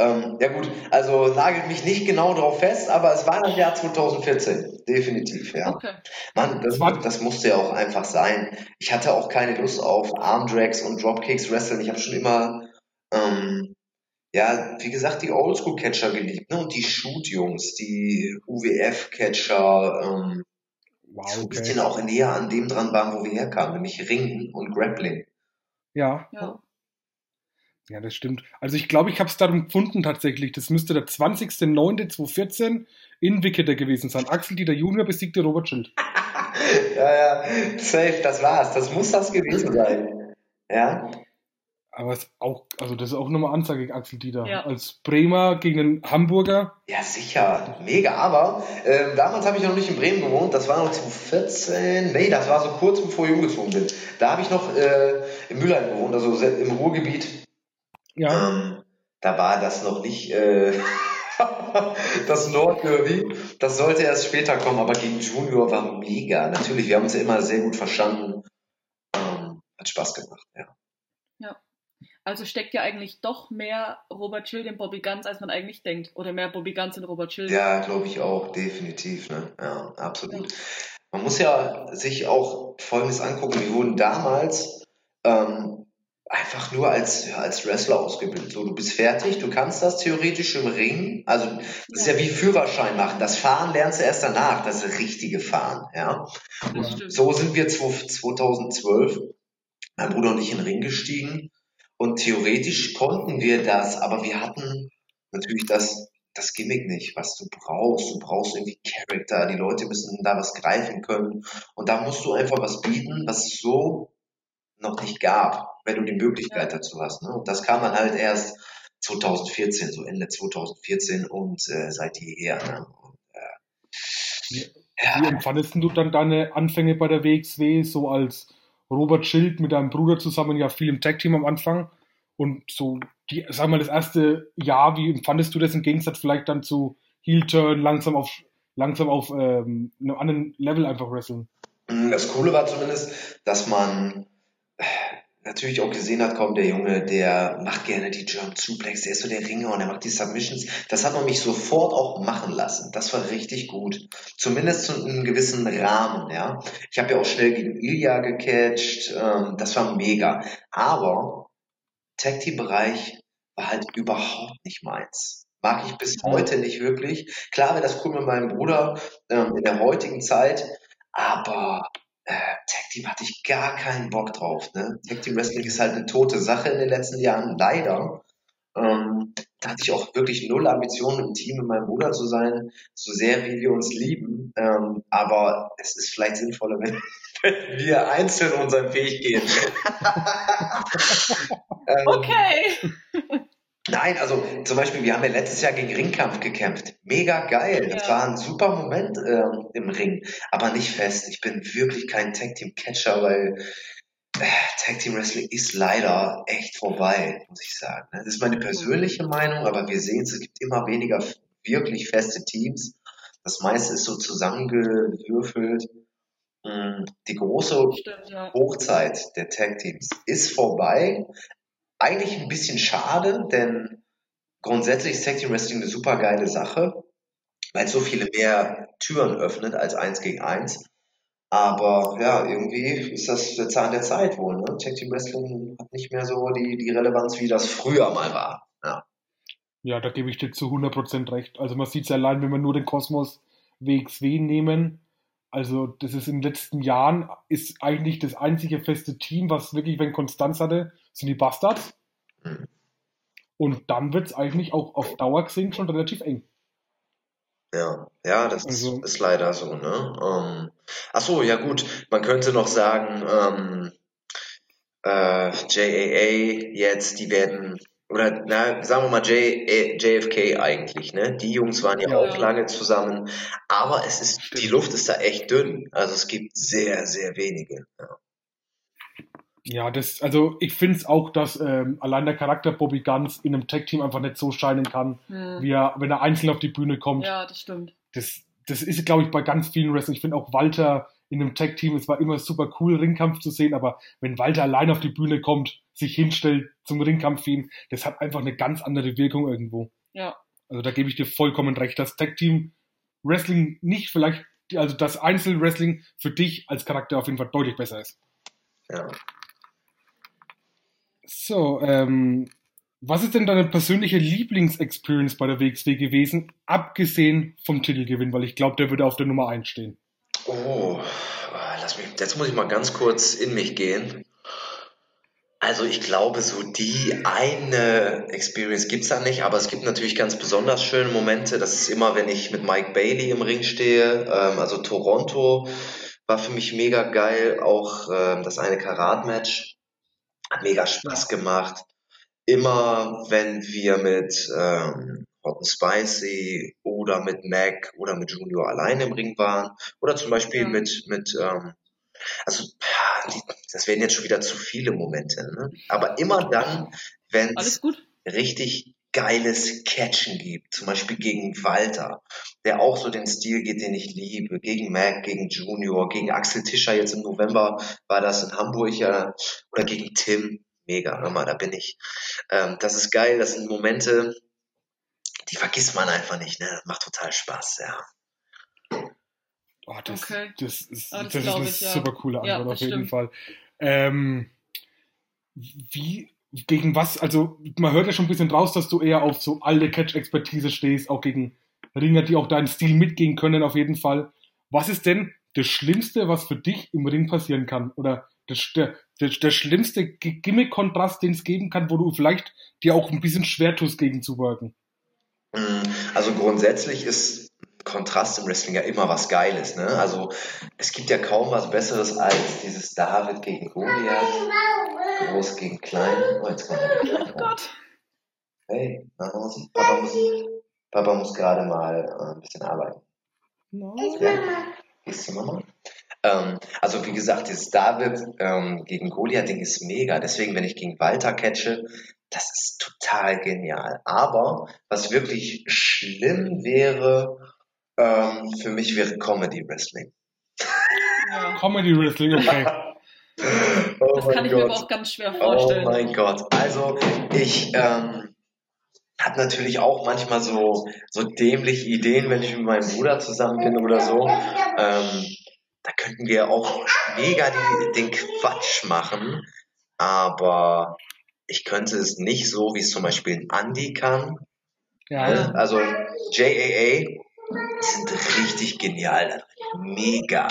Ähm, ja gut, also nagelt mich nicht genau drauf fest, aber es war das Jahr 2014, definitiv, ja. Okay. Mann, das, das musste ja auch einfach sein. Ich hatte auch keine Lust auf Armdrags und Dropkicks Wrestling. Ich habe schon immer ähm, ja, wie gesagt, die Oldschool-Catcher geliebt, ne? Und die Shoot-Jungs, die UWF-Catcher, ähm, wow, okay. die ein bisschen auch näher an dem dran waren, wo wir herkamen, nämlich Ringen und Grappling. Ja. Ja. Ja, das stimmt. Also ich glaube, ich habe es darum gefunden tatsächlich. Das müsste der 20.09.2014 in Wickeder gewesen sein. Axel Dieter Junior besiegte Robert Schild. ja, ja, safe, das war's. Das muss das gewesen sein. Ja. Aber es auch, also das ist auch nochmal Anzeige gegen Axel Dieter. Ja. Als Bremer gegen einen Hamburger. Ja, sicher. Mega. Aber äh, damals habe ich noch nicht in Bremen gewohnt. Das war noch 2014. Nee, das war so kurz bevor ich umgezogen bin. Da habe ich noch äh, in Mülheim gewohnt, also im Ruhrgebiet. Ja. Ähm, da war das noch nicht äh, das Nordderby. Das sollte erst später kommen, aber gegen Junior war mega. Natürlich, wir haben uns ja immer sehr gut verstanden. Ähm, hat Spaß gemacht, ja. Ja. Also steckt ja eigentlich doch mehr Robert Schild in Bobby Guns, als man eigentlich denkt. Oder mehr Bobby Guns in Robert Schild. Ja, glaube ich auch, definitiv. Ne? Ja, absolut. Man muss ja sich auch Folgendes angucken. Wir wurden damals ähm, einfach nur als, ja, als Wrestler ausgebildet. So, du bist fertig, du kannst das theoretisch im Ring. Also, das ist ja wie Führerschein machen. Das Fahren lernst du erst danach, das richtige Fahren. Ja. So sind wir 2012, mein Bruder und ich, in den Ring gestiegen. Und theoretisch konnten wir das, aber wir hatten natürlich das, das Gimmick nicht, was du brauchst. Du brauchst irgendwie Charakter, die Leute müssen da was greifen können. Und da musst du einfach was bieten, was es so noch nicht gab, wenn du die Möglichkeit dazu hast. Ne? Und das kam dann halt erst 2014, so Ende 2014 und äh, seit jeher. Ne? Und, äh, wie, ja. wie empfandest du dann deine Anfänge bei der WXW so als Robert Schild mit deinem Bruder zusammen ja viel im Tag-Team am Anfang. Und so, die, sag mal, das erste Jahr, wie empfandest du das im Gegensatz vielleicht dann zu Heel-Turn, langsam auf, langsam auf ähm, einem anderen Level einfach wresteln? Das Coole war zumindest, dass man natürlich auch gesehen hat, komm, der Junge, der macht gerne die German Suplex, der ist so der Ringer und er macht die Submissions. Das hat man mich sofort auch machen lassen. Das war richtig gut. Zumindest zu einem gewissen Rahmen, ja. Ich habe ja auch schnell gegen Ilya gecatcht, ähm, das war mega. Aber Tag Team Bereich war halt überhaupt nicht meins. Mag ich bis heute nicht wirklich. Klar wäre das cool mit meinem Bruder ähm, in der heutigen Zeit, aber äh, Tag Team hatte ich gar keinen Bock drauf. Ne? Tag Team Wrestling ist halt eine tote Sache in den letzten Jahren, leider. Ähm, da hatte ich auch wirklich null Ambitionen, im Team mit meinem Bruder zu sein, so sehr wie wir uns lieben. Ähm, aber es ist vielleicht sinnvoller, wenn, wenn wir einzeln unseren Weg gehen. ähm, okay. Nein, also zum Beispiel, wir haben ja letztes Jahr gegen Ringkampf gekämpft. Mega geil. Das war ein super Moment äh, im Ring, aber nicht fest. Ich bin wirklich kein Tag Team Catcher, weil äh, Tag Team Wrestling ist leider echt vorbei, muss ich sagen. Ne? Das ist meine persönliche Meinung, aber wir sehen es, es gibt immer weniger wirklich feste Teams. Das meiste ist so zusammengewürfelt. Hm, die große Stimmt, ja. Hochzeit der Tag Teams ist vorbei, eigentlich ein bisschen schade, denn grundsätzlich ist Tag Team Wrestling eine super geile Sache, weil es so viele mehr Türen öffnet als eins gegen eins. Aber ja, irgendwie ist das der Zahn der Zeit wohl. Ne? Tag Team Wrestling hat nicht mehr so die, die Relevanz, wie das früher mal war. Ja, ja da gebe ich dir zu 100% recht. Also man sieht es allein, wenn wir nur den Kosmos WXW nehmen. Also das ist in den letzten Jahren ist eigentlich das einzige feste Team, was wirklich, wenn Konstanz hatte, sind die Bastards. Mhm. Und dann wird es eigentlich auch auf Dauer gesehen schon relativ eng. Ja, ja, das also, ist, ist, leider so, ne? Ähm, ach so, ja gut, man könnte noch sagen, ähm, äh, JAA jetzt, die werden, oder na, sagen wir mal J, JFK eigentlich, ne? Die Jungs waren ja, ja, auch lange zusammen, aber es ist, die Luft ist da echt dünn. Also es gibt sehr, sehr wenige. Ja. Ja, das, also ich finde es auch, dass ähm, allein der Charakter Bobby Guns in einem Tag-Team einfach nicht so scheinen kann, hm. wie er, wenn er einzeln auf die Bühne kommt. Ja, das stimmt. Das, das ist, glaube ich, bei ganz vielen Wrestlern. Ich finde auch Walter in einem Tag-Team, es war immer super cool, Ringkampf zu sehen, aber wenn Walter allein auf die Bühne kommt, sich hinstellt zum Ringkampf ihn, das hat einfach eine ganz andere Wirkung irgendwo. Ja. Also da gebe ich dir vollkommen recht, dass Tag-Team Wrestling nicht vielleicht, also das Einzel-Wrestling für dich als Charakter auf jeden Fall deutlich besser ist. Ja. So, ähm, was ist denn deine persönliche Lieblingsexperience bei der WXW gewesen, abgesehen vom Titelgewinn? Weil ich glaube, der würde auf der Nummer 1 stehen. Oh, lass mich, jetzt muss ich mal ganz kurz in mich gehen. Also ich glaube, so die eine Experience gibt es da nicht, aber es gibt natürlich ganz besonders schöne Momente. Das ist immer, wenn ich mit Mike Bailey im Ring stehe. Ähm, also Toronto war für mich mega geil. Auch ähm, das eine Karat-Match hat mega Spaß gemacht. Immer wenn wir mit ähm, Hot and Spicy oder mit Mac oder mit Junior alleine im Ring waren oder zum Beispiel ja. mit, mit ähm, also das werden jetzt schon wieder zu viele Momente, ne? aber immer dann, wenn es richtig geiles Catchen gibt, zum Beispiel gegen Walter, der auch so den Stil geht, den ich liebe, gegen Mac, gegen Junior, gegen Axel Tischer, jetzt im November war das in Hamburg ja, oder gegen Tim, mega, hör mal, da bin ich. Ähm, das ist geil, das sind Momente, die vergisst man einfach nicht, ne? Das macht total Spaß, ja. Oh, das, Okay. das ist, Ah, das das ist eine ich, ja. super coole Ja, Antwort das auf jeden stimmt. Fall. Ähm, wie, gegen was, also man hört ja schon ein bisschen raus, dass du eher auf so alte Catch-Expertise stehst, auch gegen Ringer, die auch deinen Stil mitgehen können, auf jeden Fall. Was ist denn das Schlimmste, was für dich im Ring passieren kann? Oder der, der, der schlimmste Gimmick-Kontrast, den es geben kann, wo du vielleicht dir auch ein bisschen schwer tust, gegen zu worken? Mm, Also grundsätzlich ist Kontrast im Wrestling ja immer was Geiles, ne? Also es gibt ja kaum was Besseres als dieses David gegen Goliath, groß gegen klein. Oh, jetzt kommt er. Oh Gott. Hey, nach Hause. Papa muss, Papa muss gerade mal äh, ein bisschen arbeiten. Ja. Gehst du Mama? Ähm, also wie gesagt, dieses David ähm, gegen Goliath-Ding ist mega. Deswegen, wenn ich gegen Walter catche, das ist total genial. Aber was wirklich schlimm wäre, ähm, für mich wäre Comedy Wrestling. Ja. Comedy Wrestling, okay. Oh Das kann ich mir Gott. aber auch ganz schwer Oh vorstellen. mein Gott. Also ich ähm, habe natürlich auch manchmal so, so dämliche Ideen, wenn ich mit meinem Bruder zusammen bin oder so. Ähm, da könnten wir auch mega die, den Quatsch machen, aber ich könnte es nicht so, wie es zum Beispiel ein Andy kann. Ja. Also JAA, die sind richtig genial, da drin. mega.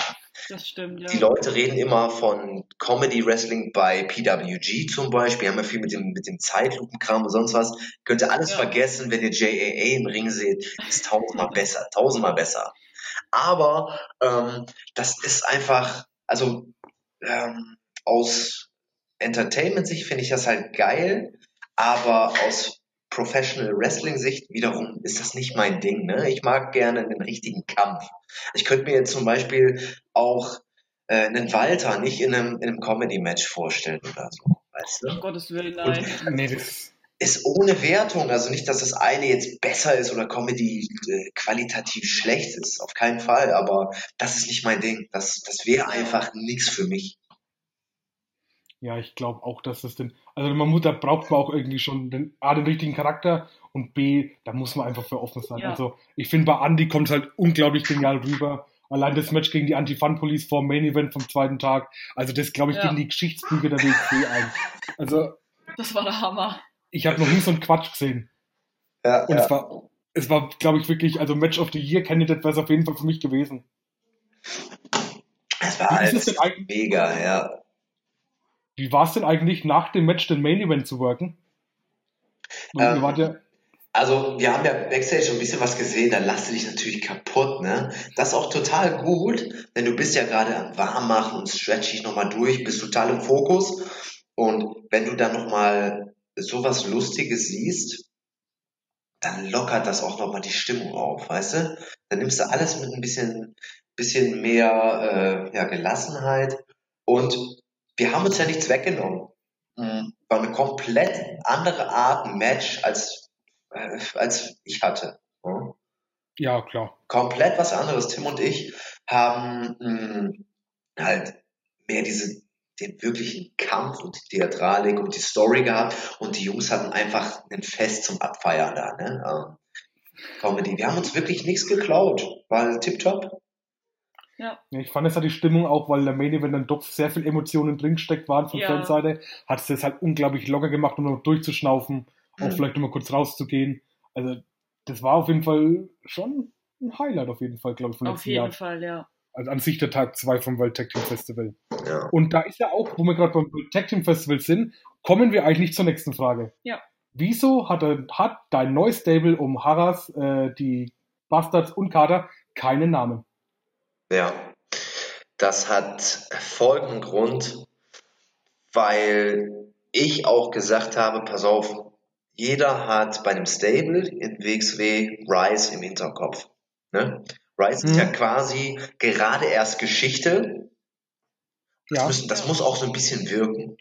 Das stimmt, ja. Die Leute reden immer von Comedy Wrestling bei PWG zum Beispiel, haben ja viel mit dem, mit dem Zeitlupenkram und sonst was. Könnt ihr alles Ja. vergessen, wenn ihr JAA im Ring seht, ist tausendmal besser, tausendmal besser. Aber ähm, das ist einfach, also ähm, aus Entertainment-Sicht finde ich das halt geil, aber aus Professional Wrestling-Sicht wiederum ist das nicht mein Ding. Ne? Ich mag gerne einen richtigen Kampf. Ich könnte mir jetzt zum Beispiel auch äh, einen Walter nicht in einem, in einem Comedy-Match vorstellen oder so. Weißt Um du? Gottes Willen, nein. Nee, das, Ist ohne Wertung, also nicht, dass das eine jetzt besser ist oder Comedy äh, qualitativ schlecht ist, auf keinen Fall, aber das ist nicht mein Ding. Das, das wäre einfach nichts für mich. Ja, ich glaube auch, dass das denn. Also man muss, da braucht man auch irgendwie schon den, A, den richtigen Charakter und B, da muss man einfach für offen sein. Ja. Also ich finde bei Andy kommt es halt unglaublich genial rüber. Allein das Match gegen die Anti-Fun-Police vor dem Main Event vom zweiten Tag. Also das, glaube ich, Ja. gegen die Geschichtsbücher der WXW ein. Also Das war der Hammer. ich habe noch nie so einen Quatsch gesehen. Ja, Und es war, es war, glaube ich, wirklich, also Match of the Year Candidate wäre es auf jeden Fall für mich gewesen. Es war eigentlich? mega, ja. Wie war es denn eigentlich nach dem Match den Main Event zu worken? Ähm, Also, wir haben ja Backstage schon ein bisschen was gesehen, da lasst du dich natürlich kaputt, ne? Das ist auch total gut, denn du bist ja gerade am Warmmachen und stretch dich nochmal durch, bist total im Fokus. Und wenn du dann nochmal sowas Lustiges siehst, dann lockert das auch nochmal die Stimmung auf, weißt du? Dann nimmst du alles mit ein bisschen, bisschen mehr äh, ja, Gelassenheit. Und wir haben uns ja nichts weggenommen. Mhm. War eine komplett andere Art Match als äh, als ich hatte. Ja. ja klar. Komplett was anderes. Tim und ich haben mh, halt mehr diese den wirklichen Kampf und die Theatralik und die Story gehabt und die Jungs hatten einfach ein Fest zum Abfeiern da, ne? Ähm, Comedy. Wir haben uns wirklich nichts geklaut. War tipptopp. Ja, ich fand es halt die Stimmung auch, weil der Main Event dann doch sehr viel Emotionen drin gesteckt waren von Ja. Fanseite, hat es das halt unglaublich locker gemacht, um noch durchzuschnaufen, auch Mhm. vielleicht nochmal kurz rauszugehen. Also, das war auf jeden Fall schon ein Highlight auf jeden Fall, glaube ich, von Auf jeden Jahr. Fall, ja. Also an sich der Tag 2 vom World Tag Team Festival. Ja. Und da ist ja auch, wo wir gerade beim World Tag Team Festival sind, kommen wir eigentlich zur nächsten Frage. Ja. Wieso hat, er- hat dein neues Stable um Harras, äh, die Bastards und Kater keinen Namen? Ja, das hat folgenden Grund, weil ich auch gesagt habe, pass auf, jeder hat bei einem Stable in WXW Rise im Hinterkopf. Ne? Rise ist Mhm. ja quasi gerade erst Geschichte. Das, Ja. müssen, das muss auch so ein bisschen wirken.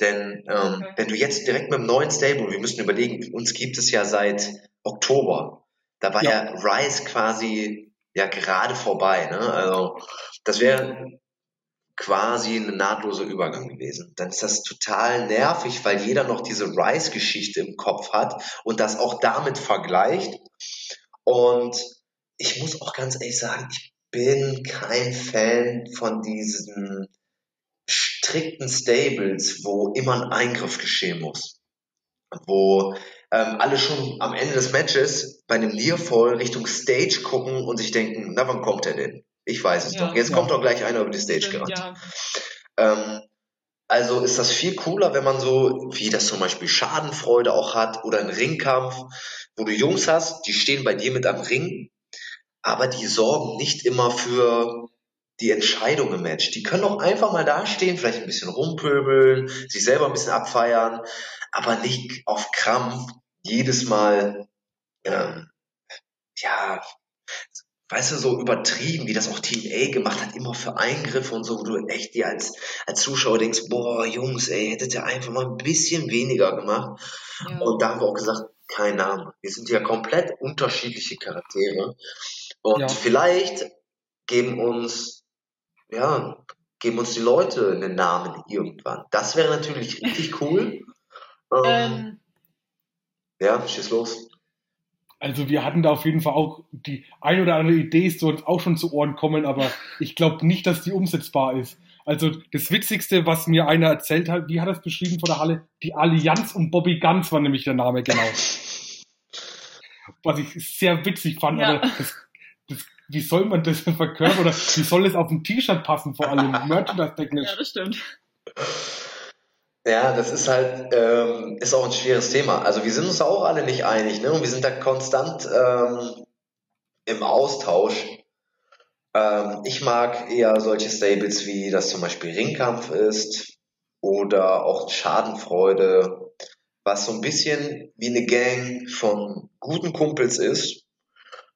Denn ähm, Okay. wenn du jetzt direkt mit dem neuen Stable, wir müssen überlegen, uns gibt es ja seit Oktober. Da war ja, Ja. Rise quasi ja gerade vorbei. Ne? Also das wäre quasi ein nahtloser Übergang gewesen. Dann ist das total nervig, weil jeder noch diese Rice-Geschichte im Kopf hat und das auch damit vergleicht. Und ich muss auch ganz ehrlich sagen, ich bin kein Fan von diesen strikten Stables, wo immer ein Eingriff geschehen muss. Wo ähm, alle schon am Ende des Matches bei einem Nearfall Richtung Stage gucken und sich denken, na wann kommt er denn? Ich weiß es ja, doch. Jetzt ja. kommt doch gleich einer über die Stage gerannt. Ja. Ähm, also ist das viel cooler, wenn man so, wie das zum Beispiel Schadenfreude auch hat oder ein Ringkampf, wo du Jungs hast, die stehen bei dir mit am Ring, aber die sorgen nicht immer für die Entscheidung im Match. Die können auch einfach mal dastehen, vielleicht ein bisschen rumpöbeln, sich selber ein bisschen abfeiern, aber nicht auf Krampf jedes Mal, ähm, ja, weißt du, so übertrieben, wie das auch TNA gemacht hat, immer für Eingriffe und so, wo du echt dir als, als Zuschauer denkst, boah, Jungs, ey, hättet ihr einfach mal ein bisschen weniger gemacht. Ja. Und da haben wir auch gesagt, kein Name. Wir sind ja komplett unterschiedliche Charaktere. Und ja. vielleicht geben uns, ja, geben uns die Leute einen Namen irgendwann. Das wäre natürlich richtig cool. Ähm, ähm. Ja, schieß los. Also wir hatten da auf jeden Fall auch die ein oder andere Idee ist uns auch schon zu Ohren kommen, aber ich glaube nicht, dass die umsetzbar ist. Also das Witzigste, was mir einer erzählt hat, wie hat er es beschrieben vor der Halle? Die Allianz und Bobby Ganz war nämlich der Name, genau. was ich sehr witzig fand, ja. aber das, das, wie soll man das verkörpern oder wie soll es auf ein T-Shirt passen, vor allem merchandise-technisch? Ja, das stimmt. Ja, das ist halt, ähm, ist auch ein schweres Thema. Also wir sind uns auch alle nicht einig, ne? Und wir sind da konstant ähm, im Austausch. Ähm, ich mag eher solche Stables wie das zum Beispiel Ringkampf ist oder auch Schadenfreude, was so ein bisschen wie eine Gang von guten Kumpels ist,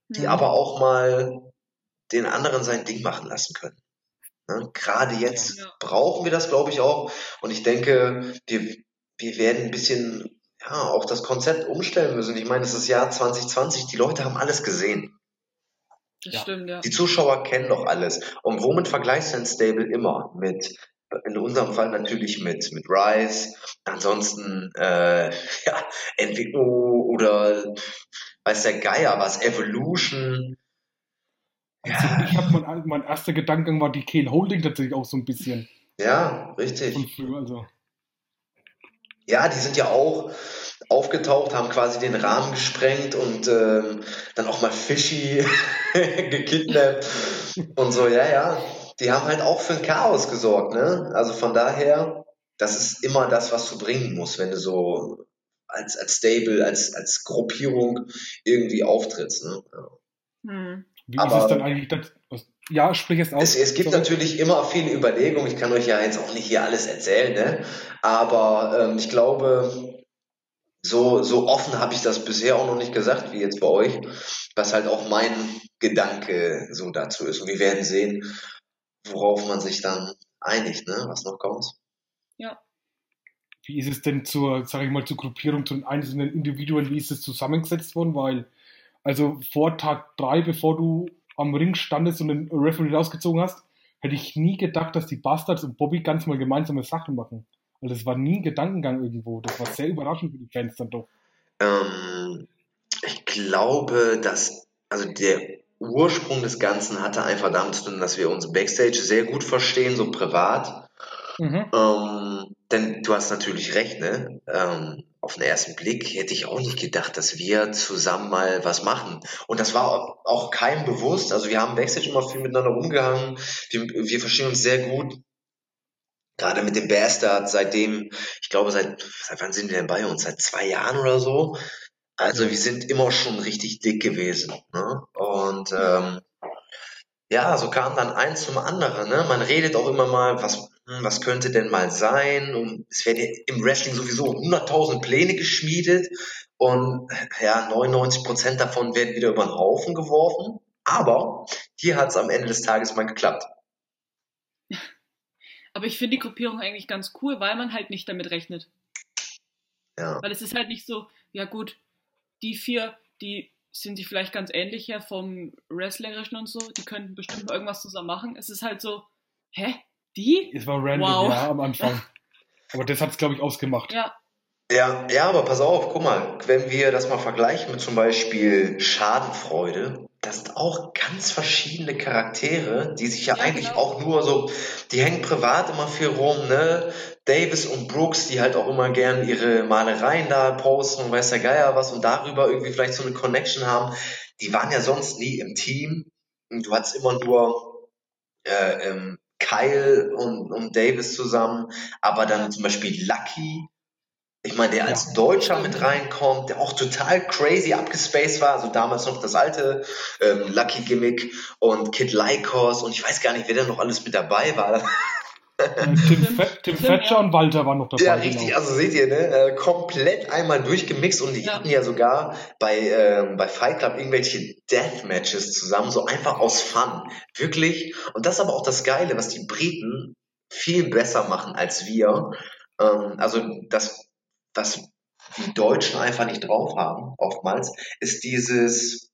die mhm. aber auch mal den anderen sein Ding machen lassen können. Ne? Gerade jetzt ja. brauchen wir das, glaube ich, auch. Und ich denke, wir, wir werden ein bisschen ja, auch das Konzept umstellen müssen. Ich meine, es ist das Jahr 2020, die Leute haben alles gesehen. Das ja. stimmt, ja. Die Zuschauer kennen doch alles. Und womit vergleichst du ein Stable immer? Mit, in unserem Fall natürlich mit, mit Rise, ansonsten, äh, ja, Entwicklung oder weiß der Geier was, Evolution, also ja. ich habe mein, mein erster Gedankengang war die Kale Holding tatsächlich auch so ein bisschen. Ja, richtig. Früher, also. Ja, die sind ja auch aufgetaucht, haben quasi den Rahmen gesprengt und ähm, dann auch mal Fischi gekidnappt und so, ja, ja. Die haben halt auch für ein Chaos gesorgt, ne? Also von daher, das ist immer das, was du bringen musst, wenn du so als, als Stable, als, als Gruppierung irgendwie auftrittst, ne? Hm. Wie Aber ist es dann eigentlich? Das, ja, sprich es aus. Es, es gibt natürlich immer viele Überlegungen. Ich kann euch ja jetzt auch nicht hier alles erzählen, ne? Aber ähm, ich glaube, so, so offen habe ich das bisher auch noch nicht gesagt, wie jetzt bei euch, was halt auch mein Gedanke so dazu ist. Und wir werden sehen, worauf man sich dann einigt, ne? was noch kommt. Ja. Wie ist es denn zur, sage ich mal, zur Gruppierung, zu den einzelnen Individuen, wie ist es zusammengesetzt worden? Weil also vor Tag drei, bevor du am Ring standest und den Referee rausgezogen hast, hätte ich nie gedacht, dass die Bastards und Bobby ganz mal gemeinsame Sachen machen. Weil das war nie ein Gedankengang irgendwo. Das war sehr überraschend für die Fans dann doch. Ähm, ich glaube, dass also der Ursprung des Ganzen hatte einfach damit zu tun, dass wir uns Backstage sehr gut verstehen, so privat. Mhm. Ähm, denn du hast natürlich recht, ne? Ähm, auf den ersten Blick hätte ich auch nicht gedacht, dass wir zusammen mal was machen. Und das war auch keinem bewusst. Also wir haben Backstage immer viel miteinander umgehangen. Wir, wir verstehen uns sehr gut. Gerade mit dem Bastard, seitdem, ich glaube, seit, seit wann sind wir denn bei uns? Seit zwei Jahren oder so. Also wir sind immer schon richtig dick gewesen. Ne? Und ähm, ja, so kam dann eins zum anderen. Ne? Man redet auch immer mal, was, hm, was könnte denn mal sein? Und es werden im Wrestling sowieso 100.000 Pläne geschmiedet und ja, 99 Prozent davon werden wieder über den Haufen geworfen. Aber hier hat es am Ende des Tages mal geklappt. Aber ich finde die Gruppierung eigentlich ganz cool, weil man halt nicht damit rechnet. Ja. Weil es ist halt nicht so, ja gut, die vier, die sind die vielleicht ganz ähnlich her vom Wrestlerischen und so. Die könnten bestimmt irgendwas zusammen machen. Es ist halt so, hä? Die? Es war random, Wow. ja, am Anfang. Aber das hat es, glaube ich, ausgemacht. Ja, Ja, ja, aber pass auf, guck mal, wenn wir das mal vergleichen mit zum Beispiel Schadenfreude, das sind auch ganz verschiedene Charaktere, die sich ja, Ja, eigentlich genau. auch nur so, die hängen privat immer viel rum, ne? Davis und Brooks, die halt auch immer gern ihre Malereien da posten und weiß der Geier was und darüber irgendwie vielleicht so eine Connection haben, die waren ja sonst nie im Team. Und du hattest immer nur äh, ähm, Kyle und, und Davis zusammen, aber dann zum Beispiel Lucky, ich meine, der als. Deutscher mit reinkommt, der auch total crazy abgespaced war, also damals noch das alte ähm, Lucky Gimmick und Kid Lycos und ich weiß gar nicht, wer da noch alles mit dabei war. Äh, Tim, Tim- ja. und Walter waren noch dabei. Ja, richtig, Genau. also seht ihr, ne? Äh, komplett einmal durchgemixt und die Ja. hatten ja sogar bei, ähm, bei Fight Club irgendwelche Deathmatches zusammen, so einfach aus Fun. Wirklich. Und das ist aber auch das Geile, was die Briten viel besser machen als wir. Ähm, also das, was die Deutschen einfach nicht drauf haben, oftmals, ist dieses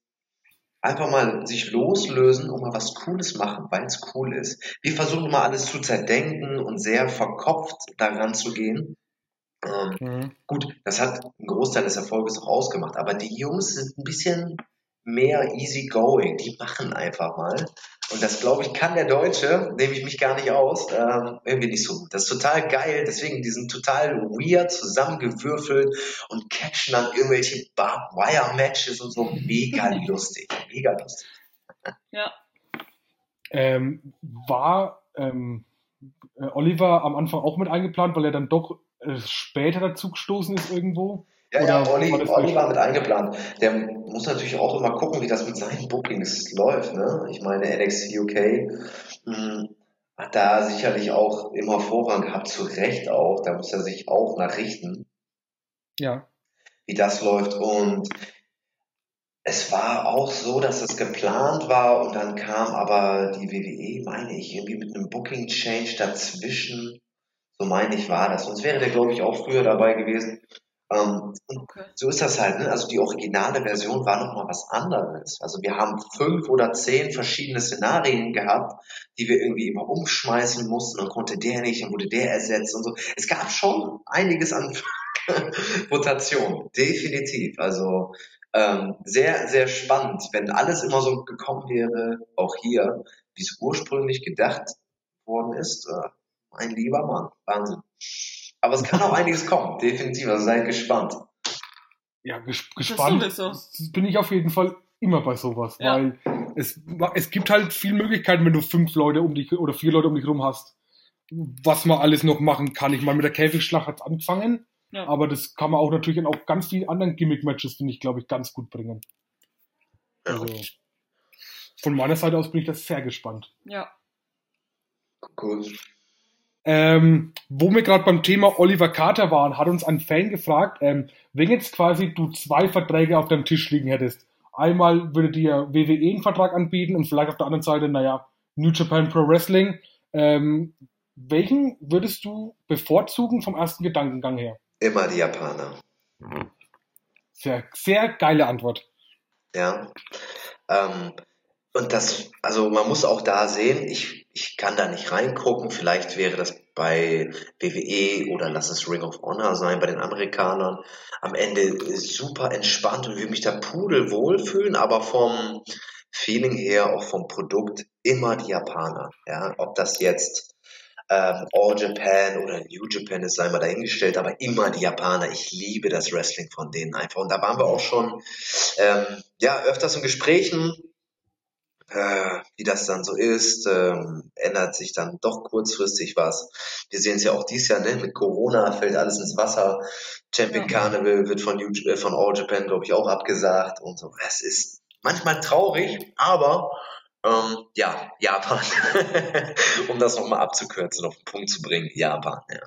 einfach mal sich loslösen und mal was Cooles machen, weil es cool ist. Wir versuchen immer alles zu zerdenken und sehr verkopft daran zu gehen. Ähm, Mhm. gut, das hat einen Großteil des Erfolges auch ausgemacht, aber die Jungs sind ein bisschen mehr easy going. Die machen einfach mal. Und das, glaube ich, kann der Deutsche, nehme ich mich gar nicht aus, ähm, irgendwie nicht so gut. Das ist total geil. Deswegen, die sind total weird zusammengewürfelt und catchen dann irgendwelche Barbed Wire Matches und so. Mega lustig. Mega lustig. ja. Ähm, war ähm, äh, Oliver am Anfang auch mit eingeplant, weil er dann doch äh, später dazu gestoßen ist irgendwo? Ja, ja, Olli, Olli war mit eingeplant. Der muss natürlich auch immer gucken, wie das mit seinen Bookings läuft. Ne? Ich meine, NXT UK mh, hat da sicherlich auch immer Vorrang gehabt, zu Recht auch. Da muss er sich auch nachrichten, Ja. wie das läuft. Und es war auch so, dass es geplant war und dann kam aber die WWE, meine ich, irgendwie mit einem Booking-Change dazwischen. So meine ich war das. Sonst wäre der, glaube ich, auch früher dabei gewesen. Ähm, Okay. so ist das halt, ne? Also die originale Version war nochmal was anderes. Also wir haben fünf oder zehn verschiedene Szenarien gehabt, die wir irgendwie immer umschmeißen mussten. Dann konnte der nicht, dann wurde der ersetzt und so. Es gab schon einiges an Rotation, definitiv. Also ähm, sehr, sehr spannend. Wenn alles immer so gekommen wäre, auch hier, wie es ursprünglich gedacht worden ist, äh, mein lieber Mann, Wahnsinn. Aber es kann auch einiges kommen, definitiv. Also seid gespannt. Ja, ges gespannt sowieso. bin ich auf jeden Fall immer bei sowas, Ja. weil es, es gibt halt viele Möglichkeiten, wenn du fünf Leute um dich oder vier Leute um dich rum hast, was man alles noch machen kann. Ich meine, mit der Käfigschlacht hat's angefangen, Ja. aber das kann man auch natürlich in auch ganz vielen anderen Gimmick-Matches, finde ich, glaube ich, ganz gut bringen. Also, von meiner Seite aus bin ich da sehr gespannt. ja. Gut. Ähm, wo wir gerade beim Thema Oliver Carter waren, hat uns ein Fan gefragt, ähm, wenn jetzt quasi du zwei Verträge auf deinem Tisch liegen hättest. Einmal würde dir WWE einen Vertrag anbieten und vielleicht auf der anderen Seite, naja, New Japan Pro Wrestling. Ähm, welchen würdest du bevorzugen vom ersten Gedankengang her? Immer die Japaner. Sehr, sehr geile Antwort. Ja. Ähm, und das, also man muss auch da sehen, ich, ich kann da nicht reingucken. Vielleicht wäre das bei WWE oder lass es Ring of Honor sein, bei den Amerikanern am Ende super entspannt und würde mich da pudelwohl fühlen, aber vom Feeling her, auch vom Produkt, immer die Japaner. Ja, ob das jetzt ähm, All Japan oder New Japan ist, sei mal dahingestellt, aber immer die Japaner. Ich liebe das Wrestling von denen einfach. Und da waren wir auch schon ähm, ja öfters in Gesprächen, äh, wie das dann so ist. Ähm, ändert sich dann doch kurzfristig was. Wir sehen es ja auch dieses Jahr, ne? Mit Corona fällt alles ins Wasser. Champion Ja. Carnival wird von, äh, von All Japan, glaube ich, auch abgesagt und so. Es ist manchmal traurig, aber ähm, ja, Japan. um das nochmal abzukürzen, auf den Punkt zu bringen. Japan, ja.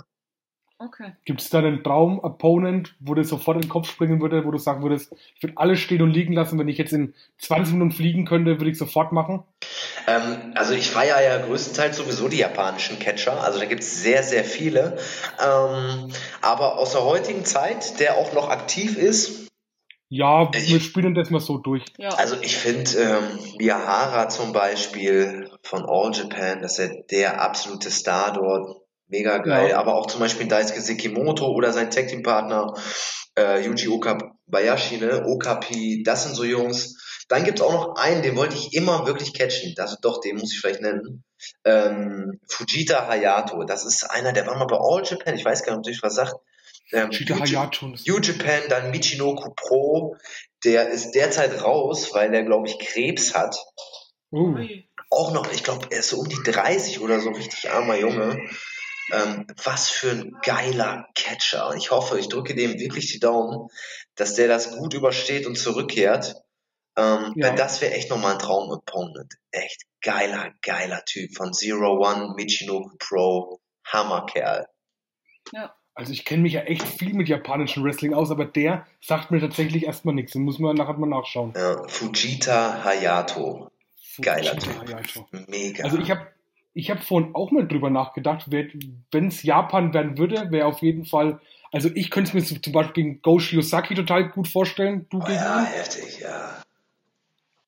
Okay. Gibt es da einen Traum-Opponent, wo dir sofort in den Kopf springen würde, wo du sagen würdest, ich würde alles stehen und liegen lassen, wenn ich jetzt in 20 Minuten fliegen könnte, würde ich sofort machen? Ähm, also ich feiere ja größtenteils sowieso die japanischen Catcher. Also da gibt es sehr, sehr viele. Ähm, aber aus der heutigen Zeit, der auch noch aktiv ist, Ja, wir ich, spielen das mal so durch. Ja. Also ich finde ähm, Miyahara zum Beispiel von All Japan, das ist ja der absolute Star dort. Mega geil. Ja. Aber auch zum Beispiel Daisuke Sekimoto oder sein Tag Team Partner äh, Yuji Okabayashi, ne? Okapi, das sind so Jungs. Dann gibt's auch noch einen, den wollte ich immer wirklich catchen. Das, doch, den muss ich vielleicht nennen. Ähm, Fujita Hayato. Das ist einer, der war mal bei All Japan. Ich weiß gar nicht, ob ich was sagt. Ähm, Fujita Hayato. New Japan, dann Michinoku Pro. Der ist derzeit raus, weil er, glaube ich, Krebs hat. Uh. Auch noch, ich glaube, er ist so um die 30 oder so, richtig armer Junge. Ähm, was für ein geiler Catcher. Ich hoffe, ich drücke dem wirklich die Daumen, dass der das gut übersteht und zurückkehrt. Ähm, ja. Das wäre echt nochmal ein Traum-Opponent. Echt geiler, geiler Typ. Von Zero One, Michinoku Pro. Hammerkerl. Ja. Also ich kenne mich ja echt viel mit japanischem Wrestling aus, aber der sagt mir tatsächlich erstmal nichts. Den muss man nachher mal nachschauen. Ja, Fujita Hayato. Geiler Fujita Typ. Hayato. Mega. Also ich habe ich habe vorhin auch mal drüber nachgedacht, wenn es Japan werden würde, wäre auf jeden Fall, also ich könnte es mir zum Beispiel Go Shiosaki total gut vorstellen. Du oh, ja, heftig, ja.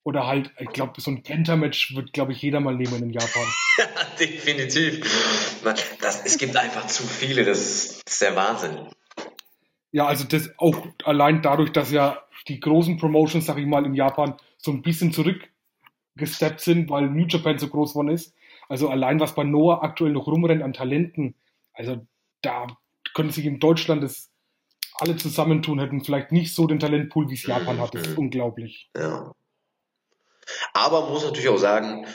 Oder halt, ich glaube, so ein Penta-Match wird, glaube ich, jeder mal nehmen in Japan. ja, definitiv. Das, es gibt einfach zu viele, das ist, das ist der Wahnsinn. Ja, also das auch allein dadurch, dass ja die großen Promotions, sag ich mal, in Japan so ein bisschen zurückgesteppt sind, weil New Japan so groß geworden ist, also allein was bei Noah aktuell noch rumrennt an Talenten, also da können sich in Deutschland das alle zusammentun, hätten vielleicht nicht so den Talentpool, wie es Japan hat. Das ist mhm. unglaublich. Ja. Aber man muss natürlich auch sagen,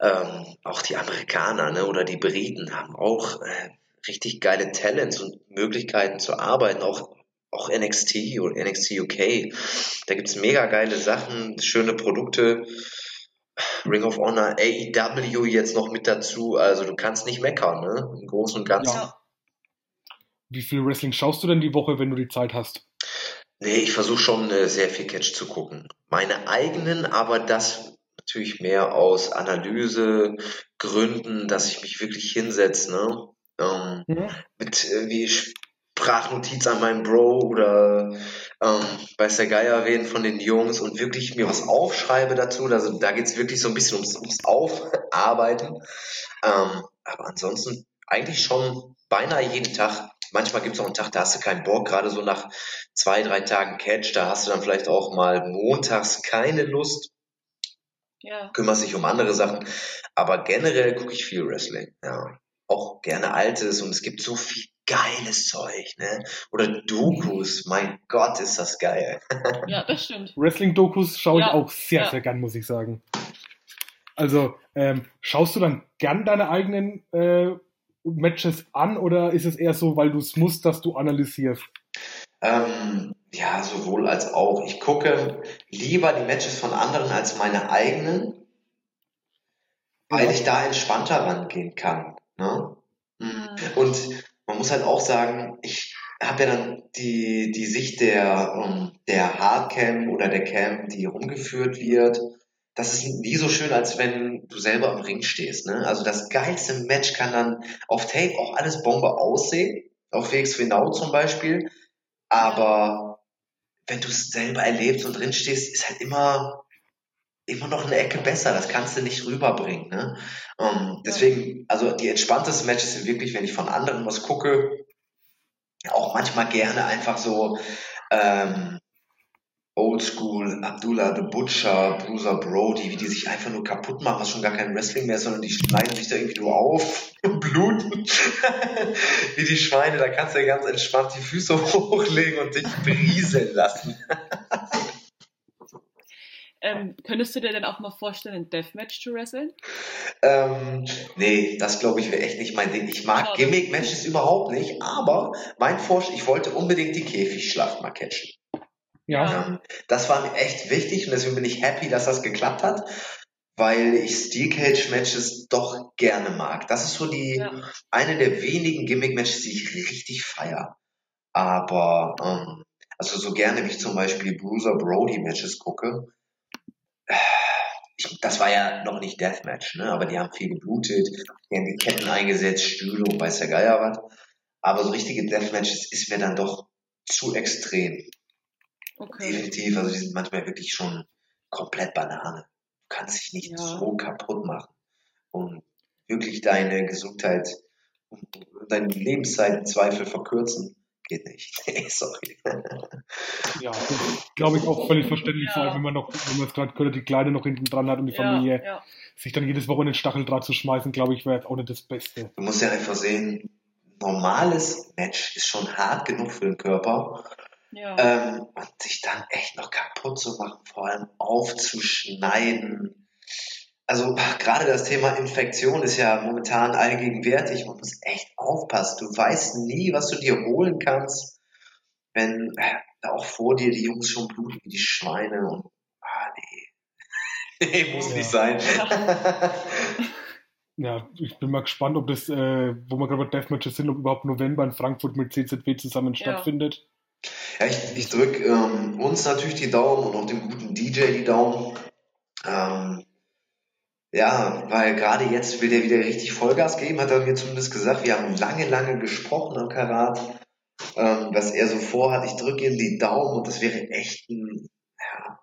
ähm, auch die Amerikaner ne, oder die Briten haben auch äh, richtig geile Talents und Möglichkeiten zu arbeiten, auch, auch NXT oder NXT UK. Da gibt es mega geile Sachen, schöne Produkte. Ring of Honor, AEW jetzt noch mit dazu. Also du kannst nicht meckern, ne? Im Großen und Ganzen. Ja. Wie viel Wrestling schaust du denn die Woche, wenn du die Zeit hast? Nee, ich versuche schon äh, sehr viel Catch zu gucken. Meine eigenen, aber das natürlich mehr aus Analysegründen, dass ich mich wirklich hinsetze, ne? Ähm, mhm. Mit äh, wie Sprachnotiz an meinem Bro oder ähm, weiß der Geier wen von den Jungs und wirklich mir was aufschreibe dazu. Also da geht es wirklich so ein bisschen ums, ums Aufarbeiten. Ähm, aber ansonsten eigentlich schon beinahe jeden Tag. Manchmal gibt es auch einen Tag, da hast du keinen Bock, gerade so nach zwei, drei Tagen Catch, da hast du dann vielleicht auch mal montags keine Lust. Ja. Kümmerst dich um andere Sachen. Aber generell gucke ich viel Wrestling. Ja. Auch gerne altes und es gibt so viel geiles Zeug, ne? Oder Dokus, mein Gott, ist das geil. ja, das stimmt. Wrestling-Dokus schaue ich ja. auch sehr, ja. sehr gern, muss ich sagen. Also, ähm, schaust du dann gern deine eigenen äh, Matches an oder ist es eher so, weil du es musst, dass du analysierst? Ähm, ja, sowohl als auch. Ich gucke lieber die Matches von anderen als meine eigenen, weil ich da entspannter rangehen kann. Ne? Mhm. Und man muss halt auch sagen, ich habe ja dann die, die Sicht der, ähm, der Hardcam oder der Cam, die rumgeführt wird. Das ist nie so schön, als wenn du selber im Ring stehst. Ne? Also das geilste Match kann dann auf Tape auch alles Bombe aussehen. Auf WXW Now zum Beispiel. Aber wenn du es selber erlebst und drin stehst, ist halt immer immer noch eine Ecke besser. Das kannst du nicht rüberbringen. Ne? Um, ähm, deswegen, also die entspanntesten Matches sind wirklich, wenn ich von anderen was gucke, auch manchmal gerne einfach so ähm, Oldschool, Abdullah the Butcher, Bruiser Brody, wie die sich einfach nur kaputt machen, was schon gar kein Wrestling mehr ist, sondern die schneiden sich da irgendwie nur auf und bluten. wie die Schweine, da kannst du ja ganz entspannt die Füße hochlegen und dich berieseln lassen. Ähm, könntest du dir denn auch mal vorstellen, ein Deathmatch zu wresteln? Ähm, nee, das glaube ich wäre echt nicht mein Ding. Ich mag Gimmick-Matches überhaupt nicht, aber mein Vorschlag, ich wollte unbedingt die Käfigschlacht mal catchen. Ja. Ähm, das war mir echt wichtig und deswegen bin ich happy, dass das geklappt hat, weil ich Steel Cage Matches doch gerne mag. Das ist so die ja. eine der wenigen Gimmick Matches, die ich richtig feier. Aber ähm, also so gerne wie ich zum Beispiel Bruiser Brody Matches gucke, ich, das war ja noch nicht Deathmatch, ne? aber die haben viel geblutet, die haben die Ketten eingesetzt, Stühle und weiß der Geier was. Aber so richtige Deathmatches ist mir dann doch zu extrem. Okay. Definitiv, also die sind manchmal wirklich schon komplett Banane. Du kannst dich nicht ja. so kaputt machen und wirklich deine Gesundheit und deine Lebenszeit im Zweifel verkürzen. Geht nicht. Sorry. ja, glaube ich auch völlig verständlich, ja. vor allem wenn man noch, wenn man es gerade die Kleine noch hinten dran hat und die Familie, ja, sich dann jedes Woche in den Stacheldraht zu schmeißen, glaube ich, wäre jetzt auch nicht das Beste. Du musst ja einfach sehen, normales Match ist schon hart genug für den Körper. Ja. Ähm, und sich dann echt noch kaputt zu machen, vor allem aufzuschneiden. Also gerade das Thema Infektion ist ja momentan allgegenwärtig. Man muss echt aufpassen. Du weißt nie, was du dir holen kannst, wenn äh, auch vor dir die Jungs schon bluten wie die Schweine und ah nee. nee, muss ja. nicht sein. Ja, ich bin mal gespannt, ob das, äh, wo wir gerade bei Deathmatches sind, ob überhaupt November in Frankfurt mit CZW zusammen ja. stattfindet. Ja, ich, ich drücke ähm, uns natürlich die Daumen und auch dem guten DJ die Daumen. Ähm, ja, weil gerade jetzt will der wieder richtig Vollgas geben, hat er mir zumindest gesagt. Wir haben lange, lange gesprochen am Karat, ähm, was er so vorhat. Ich drücke ihm die Daumen und das wäre echt ein ja,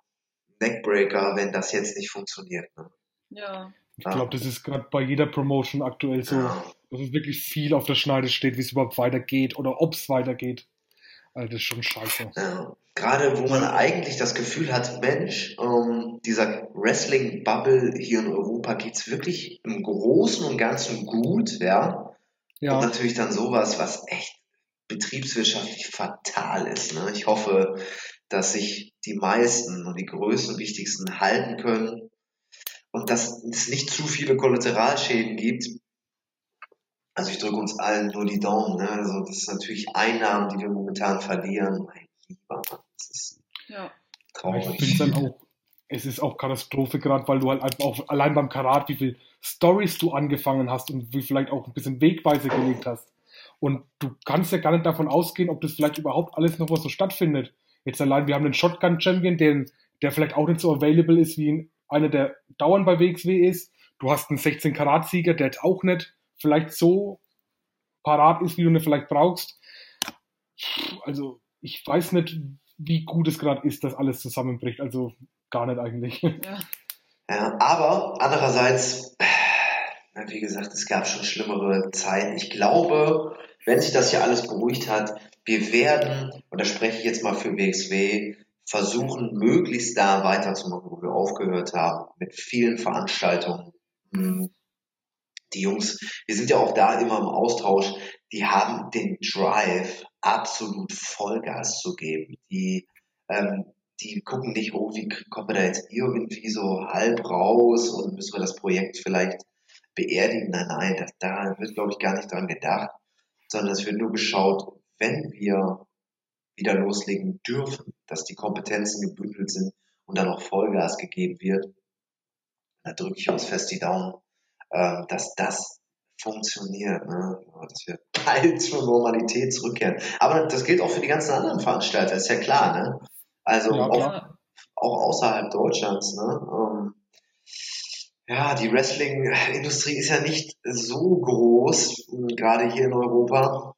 Neckbreaker, wenn das jetzt nicht funktioniert. Ne? Ja. Ich glaube, das ist gerade bei jeder Promotion aktuell so, dass es wirklich viel auf der Schneide steht, wie es überhaupt weitergeht oder ob es weitergeht. Also das ist schon scheiße. Ja. Gerade wo man eigentlich das Gefühl hat, Mensch, ähm, dieser Wrestling-Bubble hier in Europa geht es wirklich im Großen und Ganzen gut, ja. ja. Und natürlich dann sowas, was echt betriebswirtschaftlich fatal ist. Ne? Ich hoffe, dass sich die meisten und die größten, wichtigsten halten können und dass es nicht zu viele Kollateralschäden gibt. Also ich drücke uns allen nur die Daumen. Ne? Also das ist natürlich Einnahmen, die wir momentan verlieren. Mein lieber Mann, das ist ja. traurig. Ich finde dann auch, es ist auch Katastrophe gerade, weil du halt einfach auch allein beim Karat, wie viel Stories du angefangen hast und wie vielleicht auch ein bisschen Wegweise gelegt hast. Und du kannst ja gar nicht davon ausgehen, ob das vielleicht überhaupt alles noch was so stattfindet. Jetzt allein, wir haben einen Shotgun-Champion, der, der vielleicht auch nicht so available ist wie ein einer, der dauernd bei WXW ist. Du hast einen 16-Karat-Sieger, der jetzt auch nicht vielleicht so parat ist, wie du ihn vielleicht brauchst. Also, ich weiß nicht, wie gut es gerade ist, dass alles zusammenbricht. Also, gar nicht eigentlich. Ja. ja aber andererseits, wie gesagt, es gab schon schlimmere Zeiten. Ich glaube, wenn sich das hier alles beruhigt hat, wir werden, und da spreche ich jetzt mal für WXW, versuchen, möglichst da weiterzumachen, wo wir aufgehört haben, mit vielen Veranstaltungen. Die Jungs, wir sind ja auch da immer im Austausch, die haben den Drive, absolut Vollgas zu geben. Die, ähm, die gucken nicht, oh, wie kommen wir da jetzt irgendwie so halb raus und müssen wir das Projekt vielleicht beerdigen? Nein, nein, das, da wird, glaube ich, gar nicht dran gedacht, sondern es wird nur geschaut, wenn wir wieder loslegen dürfen, dass die Kompetenzen gebündelt sind und dann auch Vollgas gegeben wird. Da drücke ich uns fest die Daumen, äh, dass das funktioniert, ne? dass wir bald zur Normalität zurückkehren. Aber das gilt auch für die ganzen anderen Veranstalter, ist ja klar, ne? Also ja, auch, auch, außerhalb Deutschlands, ne? Ähm, ja, die Wrestling-Industrie ist ja nicht so groß, gerade hier in Europa.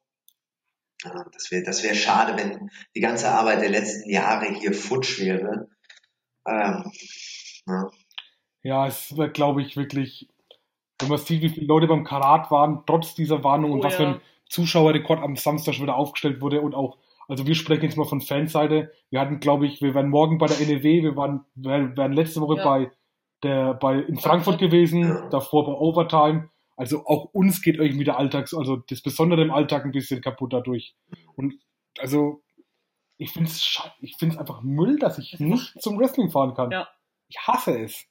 Das wäre das wär schade, wenn die ganze Arbeit der letzten Jahre hier futsch wäre. Ähm, ja. ja, es wird, glaube ich, wirklich, wenn man sieht, wie viele Leute beim Karat waren, trotz dieser Warnung oh, und was ja. für ein Zuschauerrekord am Samstag schon wieder aufgestellt wurde und auch, also wir sprechen jetzt mal von Fanseite. Wir hatten, glaube ich, wir waren morgen bei der NEW, wir waren, wir waren letzte Woche ja. bei der, bei, in Frankfurt gewesen, davor bei Overtime also auch uns geht irgendwie der Alltag, also das Besondere im Alltag ein bisschen kaputt dadurch. Und also ich finde es ich find's einfach Müll, dass ich nicht zum Wrestling fahren kann. Ja. Ich hasse es.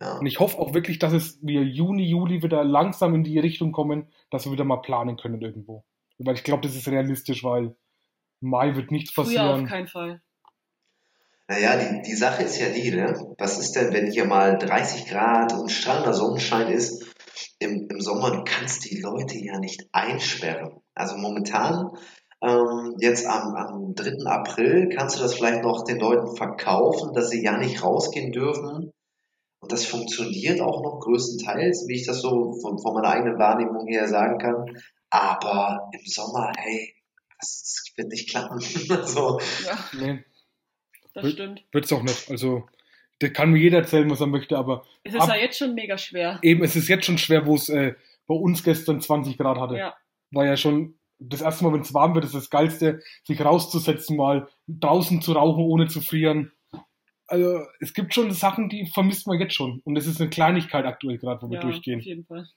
Ja. Und ich hoffe auch wirklich, dass es wir Juni, Juli wieder langsam in die Richtung kommen, dass wir wieder mal planen können irgendwo. Weil ich glaube, das ist realistisch, weil Mai wird nichts passieren. Früher auf keinen Fall. Naja, die, die Sache ist ja die, ne? Was ist denn, wenn hier mal 30 Grad und strahlender Sonnenschein ist im, im Sommer, du kannst die Leute ja nicht einsperren. Also momentan, ähm, jetzt am, am 3. April, kannst du das vielleicht noch den Leuten verkaufen, dass sie ja nicht rausgehen dürfen. Und das funktioniert auch noch größtenteils, wie ich das so von, von meiner eigenen Wahrnehmung her sagen kann. Aber im Sommer, hey, das, das wird nicht klappen. so. Ja. Nee. das stimmt. Wird's auch nicht. Also, der kann mir jeder erzählen, was er möchte, aber. Es ist ab, ja jetzt schon mega schwer. Eben, es ist jetzt schon schwer, wo es äh, bei uns gestern 20 Grad hatte. Ja. War ja schon das erste Mal, wenn es warm wird, ist das Geilste, sich rauszusetzen, mal draußen zu rauchen, ohne zu frieren. Also es gibt schon Sachen, die vermisst man jetzt schon. Und es ist eine Kleinigkeit aktuell gerade, wo wir durchgehen. Auf jeden Fall.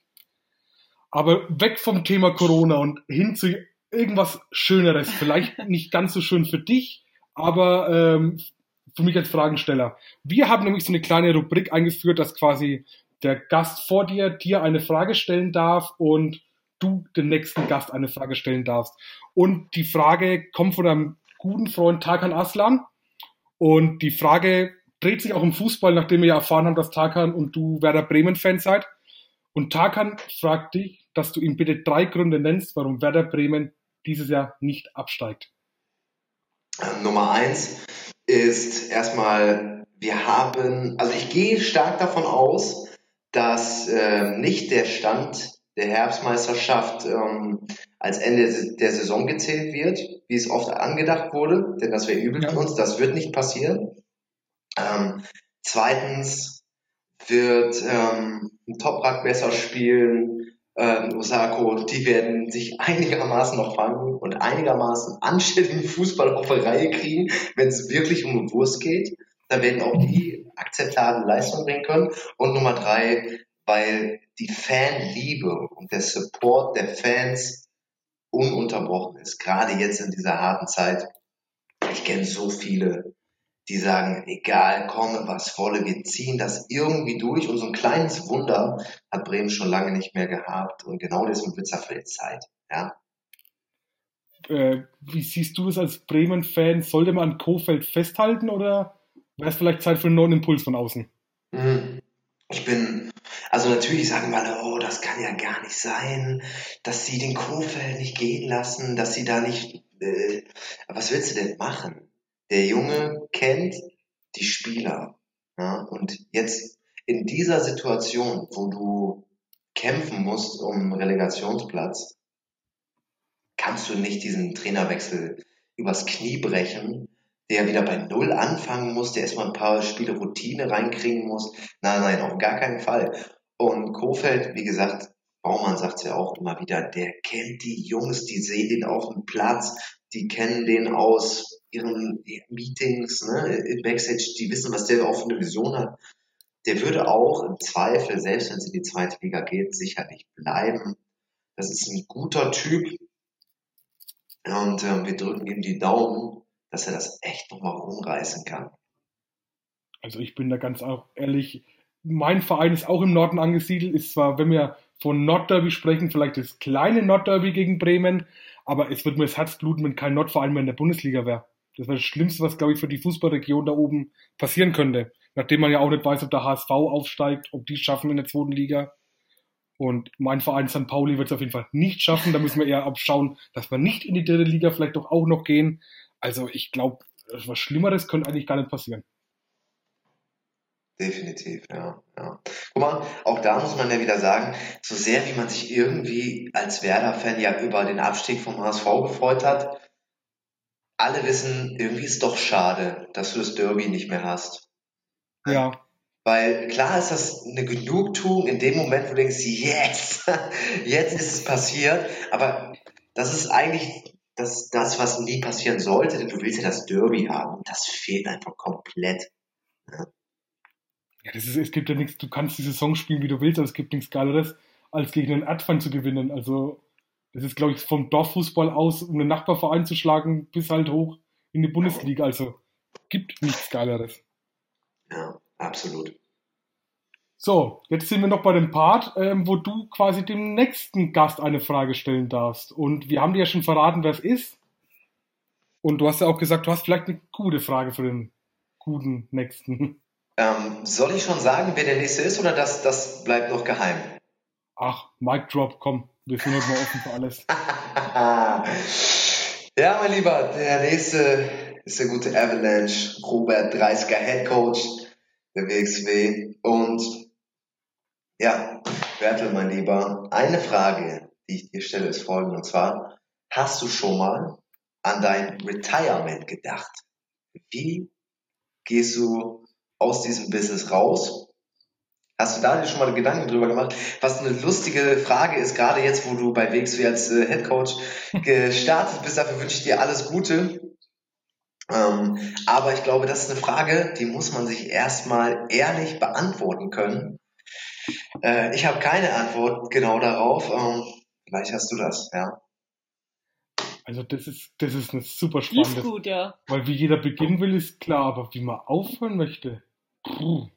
Aber weg vom Thema Corona und hin zu irgendwas Schöneres. Vielleicht nicht ganz so schön für dich, aber ähm, für mich als Fragensteller. Wir haben nämlich so eine kleine Rubrik eingeführt, dass quasi der Gast vor dir dir eine Frage stellen darf und du den nächsten Gast eine Frage stellen darfst. Und die Frage kommt von einem guten Freund Tarkan Aslan. Und die Frage dreht sich auch im Fußball, nachdem wir ja erfahren haben, dass Tarkan und du Werder Bremen-Fan seid. Und Tarkan fragt dich, dass du ihm bitte drei Gründe nennst, warum Werder Bremen dieses Jahr nicht absteigt. Nummer eins ist erstmal, wir haben, also ich gehe stark davon aus, dass äh, nicht der Stand der Herbstmeisterschaft ähm, als Ende der Saison gezählt wird, wie es oft angedacht wurde, denn das wäre übel für uns, das wird nicht passieren. Ähm, zweitens wird ähm, Toprak besser spielen, ähm, Osako, die werden sich einigermaßen noch fangen und einigermaßen anständigen Fußball auf die Reihe kriegen, wenn es wirklich um Wurst geht. Da werden auch die akzeptable Leistungen bringen können. Und Nummer drei, weil die Fanliebe und der Support der Fans ununterbrochen ist. Gerade jetzt in dieser harten Zeit. Ich kenne so viele, die sagen, egal, komme, was wolle, wir ziehen das irgendwie durch. Und so ein kleines Wunder hat Bremen schon lange nicht mehr gehabt. Und genau deswegen wird es dafür jetzt Zeit. Ja. Äh, wie siehst du es als Bremen-Fan? Sollte man an Kofeld festhalten oder wäre es vielleicht Zeit für einen neuen Impuls von außen? Mhm. Ich bin, also natürlich sagen alle, oh, das kann ja gar nicht sein, dass sie den Kofeld nicht gehen lassen, dass sie da nicht, äh, was willst du denn machen? Der Junge kennt die Spieler. Ja? Und jetzt in dieser Situation, wo du kämpfen musst um Relegationsplatz, kannst du nicht diesen Trainerwechsel übers Knie brechen der wieder bei Null anfangen muss, der erstmal ein paar Spiele Routine reinkriegen muss. Nein, nein, auf gar keinen Fall. Und Kofeld, wie gesagt, Baumann sagt es ja auch immer wieder, der kennt die Jungs, die sehen den auf dem Platz, die kennen den aus ihren Meetings, ne, im Backstage, die wissen, was der auch für eine Vision hat. Der würde auch im Zweifel, selbst wenn es in die zweite Liga geht, sicherlich bleiben. Das ist ein guter Typ. Und äh, wir drücken ihm die Daumen dass er das echt nochmal rumreißen kann. Also ich bin da ganz ehrlich, mein Verein ist auch im Norden angesiedelt, ist zwar, wenn wir von Nordderby sprechen, vielleicht das kleine Nordderby gegen Bremen, aber es wird mir das Herz bluten, wenn kein Nordverein mehr in der Bundesliga wäre. Das wäre das Schlimmste, was, glaube ich, für die Fußballregion da oben passieren könnte. Nachdem man ja auch nicht weiß, ob der HSV aufsteigt, ob die es schaffen in der zweiten Liga. Und mein Verein St. Pauli wird es auf jeden Fall nicht schaffen. Da müssen wir eher abschauen, dass wir nicht in die dritte Liga vielleicht doch auch noch gehen. Also ich glaube, was Schlimmeres könnte eigentlich gar nicht passieren. Definitiv, ja, ja. Guck mal, auch da muss man ja wieder sagen, so sehr wie man sich irgendwie als Werder-Fan ja über den Abstieg vom HSV gefreut hat, alle wissen, irgendwie ist es doch schade, dass du das Derby nicht mehr hast. Ja. Weil klar ist das eine Genugtuung in dem Moment, wo du denkst, yes, jetzt ist es passiert, aber das ist eigentlich das, das, was nie passieren sollte, denn du willst ja das Derby haben. Und das fehlt einfach komplett. Ja. ja, das ist, es gibt ja nichts, du kannst die Saison spielen, wie du willst, aber es gibt nichts Geileres, als gegen einen Adfan zu gewinnen. Also, das ist, glaube ich, vom Dorffußball aus, um einen Nachbarverein zu schlagen, bis halt hoch in die Bundesliga. Also, gibt nichts Geileres. Ja, absolut. So, jetzt sind wir noch bei dem Part, ähm, wo du quasi dem nächsten Gast eine Frage stellen darfst. Und wir haben dir ja schon verraten, wer es ist. Und du hast ja auch gesagt, du hast vielleicht eine gute Frage für den guten nächsten. Ähm, soll ich schon sagen, wer der nächste ist oder das, das bleibt noch geheim? Ach, Mic Drop, komm, wir sind heute mal offen für alles. ja, mein Lieber, der nächste ist der gute Avalanche, Robert Dreisker, Head Coach der WXW. Und ja, Bertel, mein Lieber, eine Frage, die ich dir stelle, ist folgende. Und zwar, hast du schon mal an dein Retirement gedacht? Wie gehst du aus diesem Business raus? Hast du da dir schon mal Gedanken drüber gemacht? Was eine lustige Frage ist, gerade jetzt, wo du bei WXW als äh, Head Coach gestartet bist, dafür wünsche ich dir alles Gute. Ähm, aber ich glaube, das ist eine Frage, die muss man sich erstmal ehrlich beantworten können. Äh, ich habe keine Antwort genau darauf. Ähm, vielleicht hast du das, ja. Also das ist, das ist eine super spannende. Ist gut, ja. Weil wie jeder beginnen will, ist klar, aber wie man aufhören möchte, puh,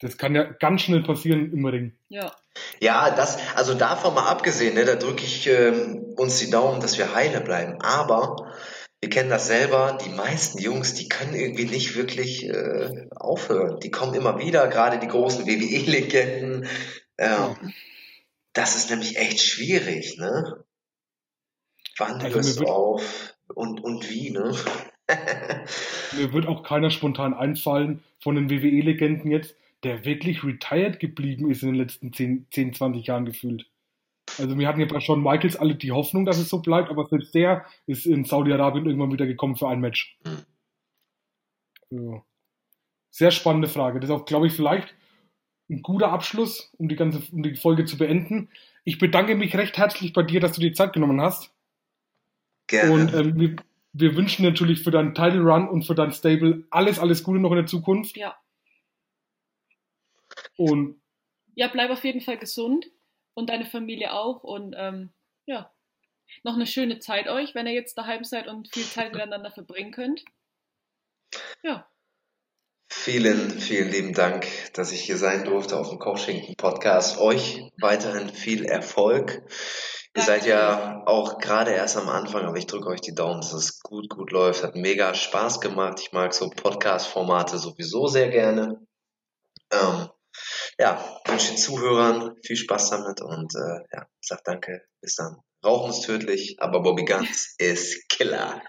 das kann ja ganz schnell passieren im Ring. Ja. Ja, das, also davon mal abgesehen, ne, da drücke ich äh, uns die Daumen, dass wir heile bleiben. Aber wir kennen das selber, die meisten Jungs, die können irgendwie nicht wirklich äh, aufhören. Die kommen immer wieder, gerade die großen WWE-Legenden. Ähm, das ist nämlich echt schwierig, ne? Wann also hörst du auf und, und wie, ne? mir wird auch keiner spontan einfallen von den WWE-Legenden jetzt, der wirklich retired geblieben ist in den letzten 10, 10 20 Jahren gefühlt. Also wir hatten ja bei Shawn Michaels alle die Hoffnung, dass es so bleibt, aber selbst der ist in Saudi-Arabien irgendwann wieder gekommen für ein Match. Ja. Sehr spannende Frage. Das ist auch, glaube ich, vielleicht ein guter Abschluss, um die ganze um die Folge zu beenden. Ich bedanke mich recht herzlich bei dir, dass du dir Zeit genommen hast. Gerne. Und ähm, wir, wir wünschen natürlich für deinen Title Run und für dein Stable alles, alles Gute noch in der Zukunft. Ja. Und ja, bleib auf jeden Fall gesund und deine Familie auch. Und ähm, ja, noch eine schöne Zeit euch, wenn ihr jetzt daheim seid und viel Zeit miteinander verbringen könnt. Ja. Vielen, vielen lieben Dank, dass ich hier sein durfte auf dem Kochschinken Podcast. Euch weiterhin viel Erfolg. Ihr seid ja auch gerade erst am Anfang, aber ich drücke euch die Daumen, dass es gut, gut läuft. Hat mega Spaß gemacht. Ich mag so Podcast-Formate sowieso sehr gerne. Ähm, ja, wünsche den Zuhörern viel Spaß damit und äh, ja, sag danke. Bis dann. Rauchen ist tödlich, aber Bobby Guns ist Killer.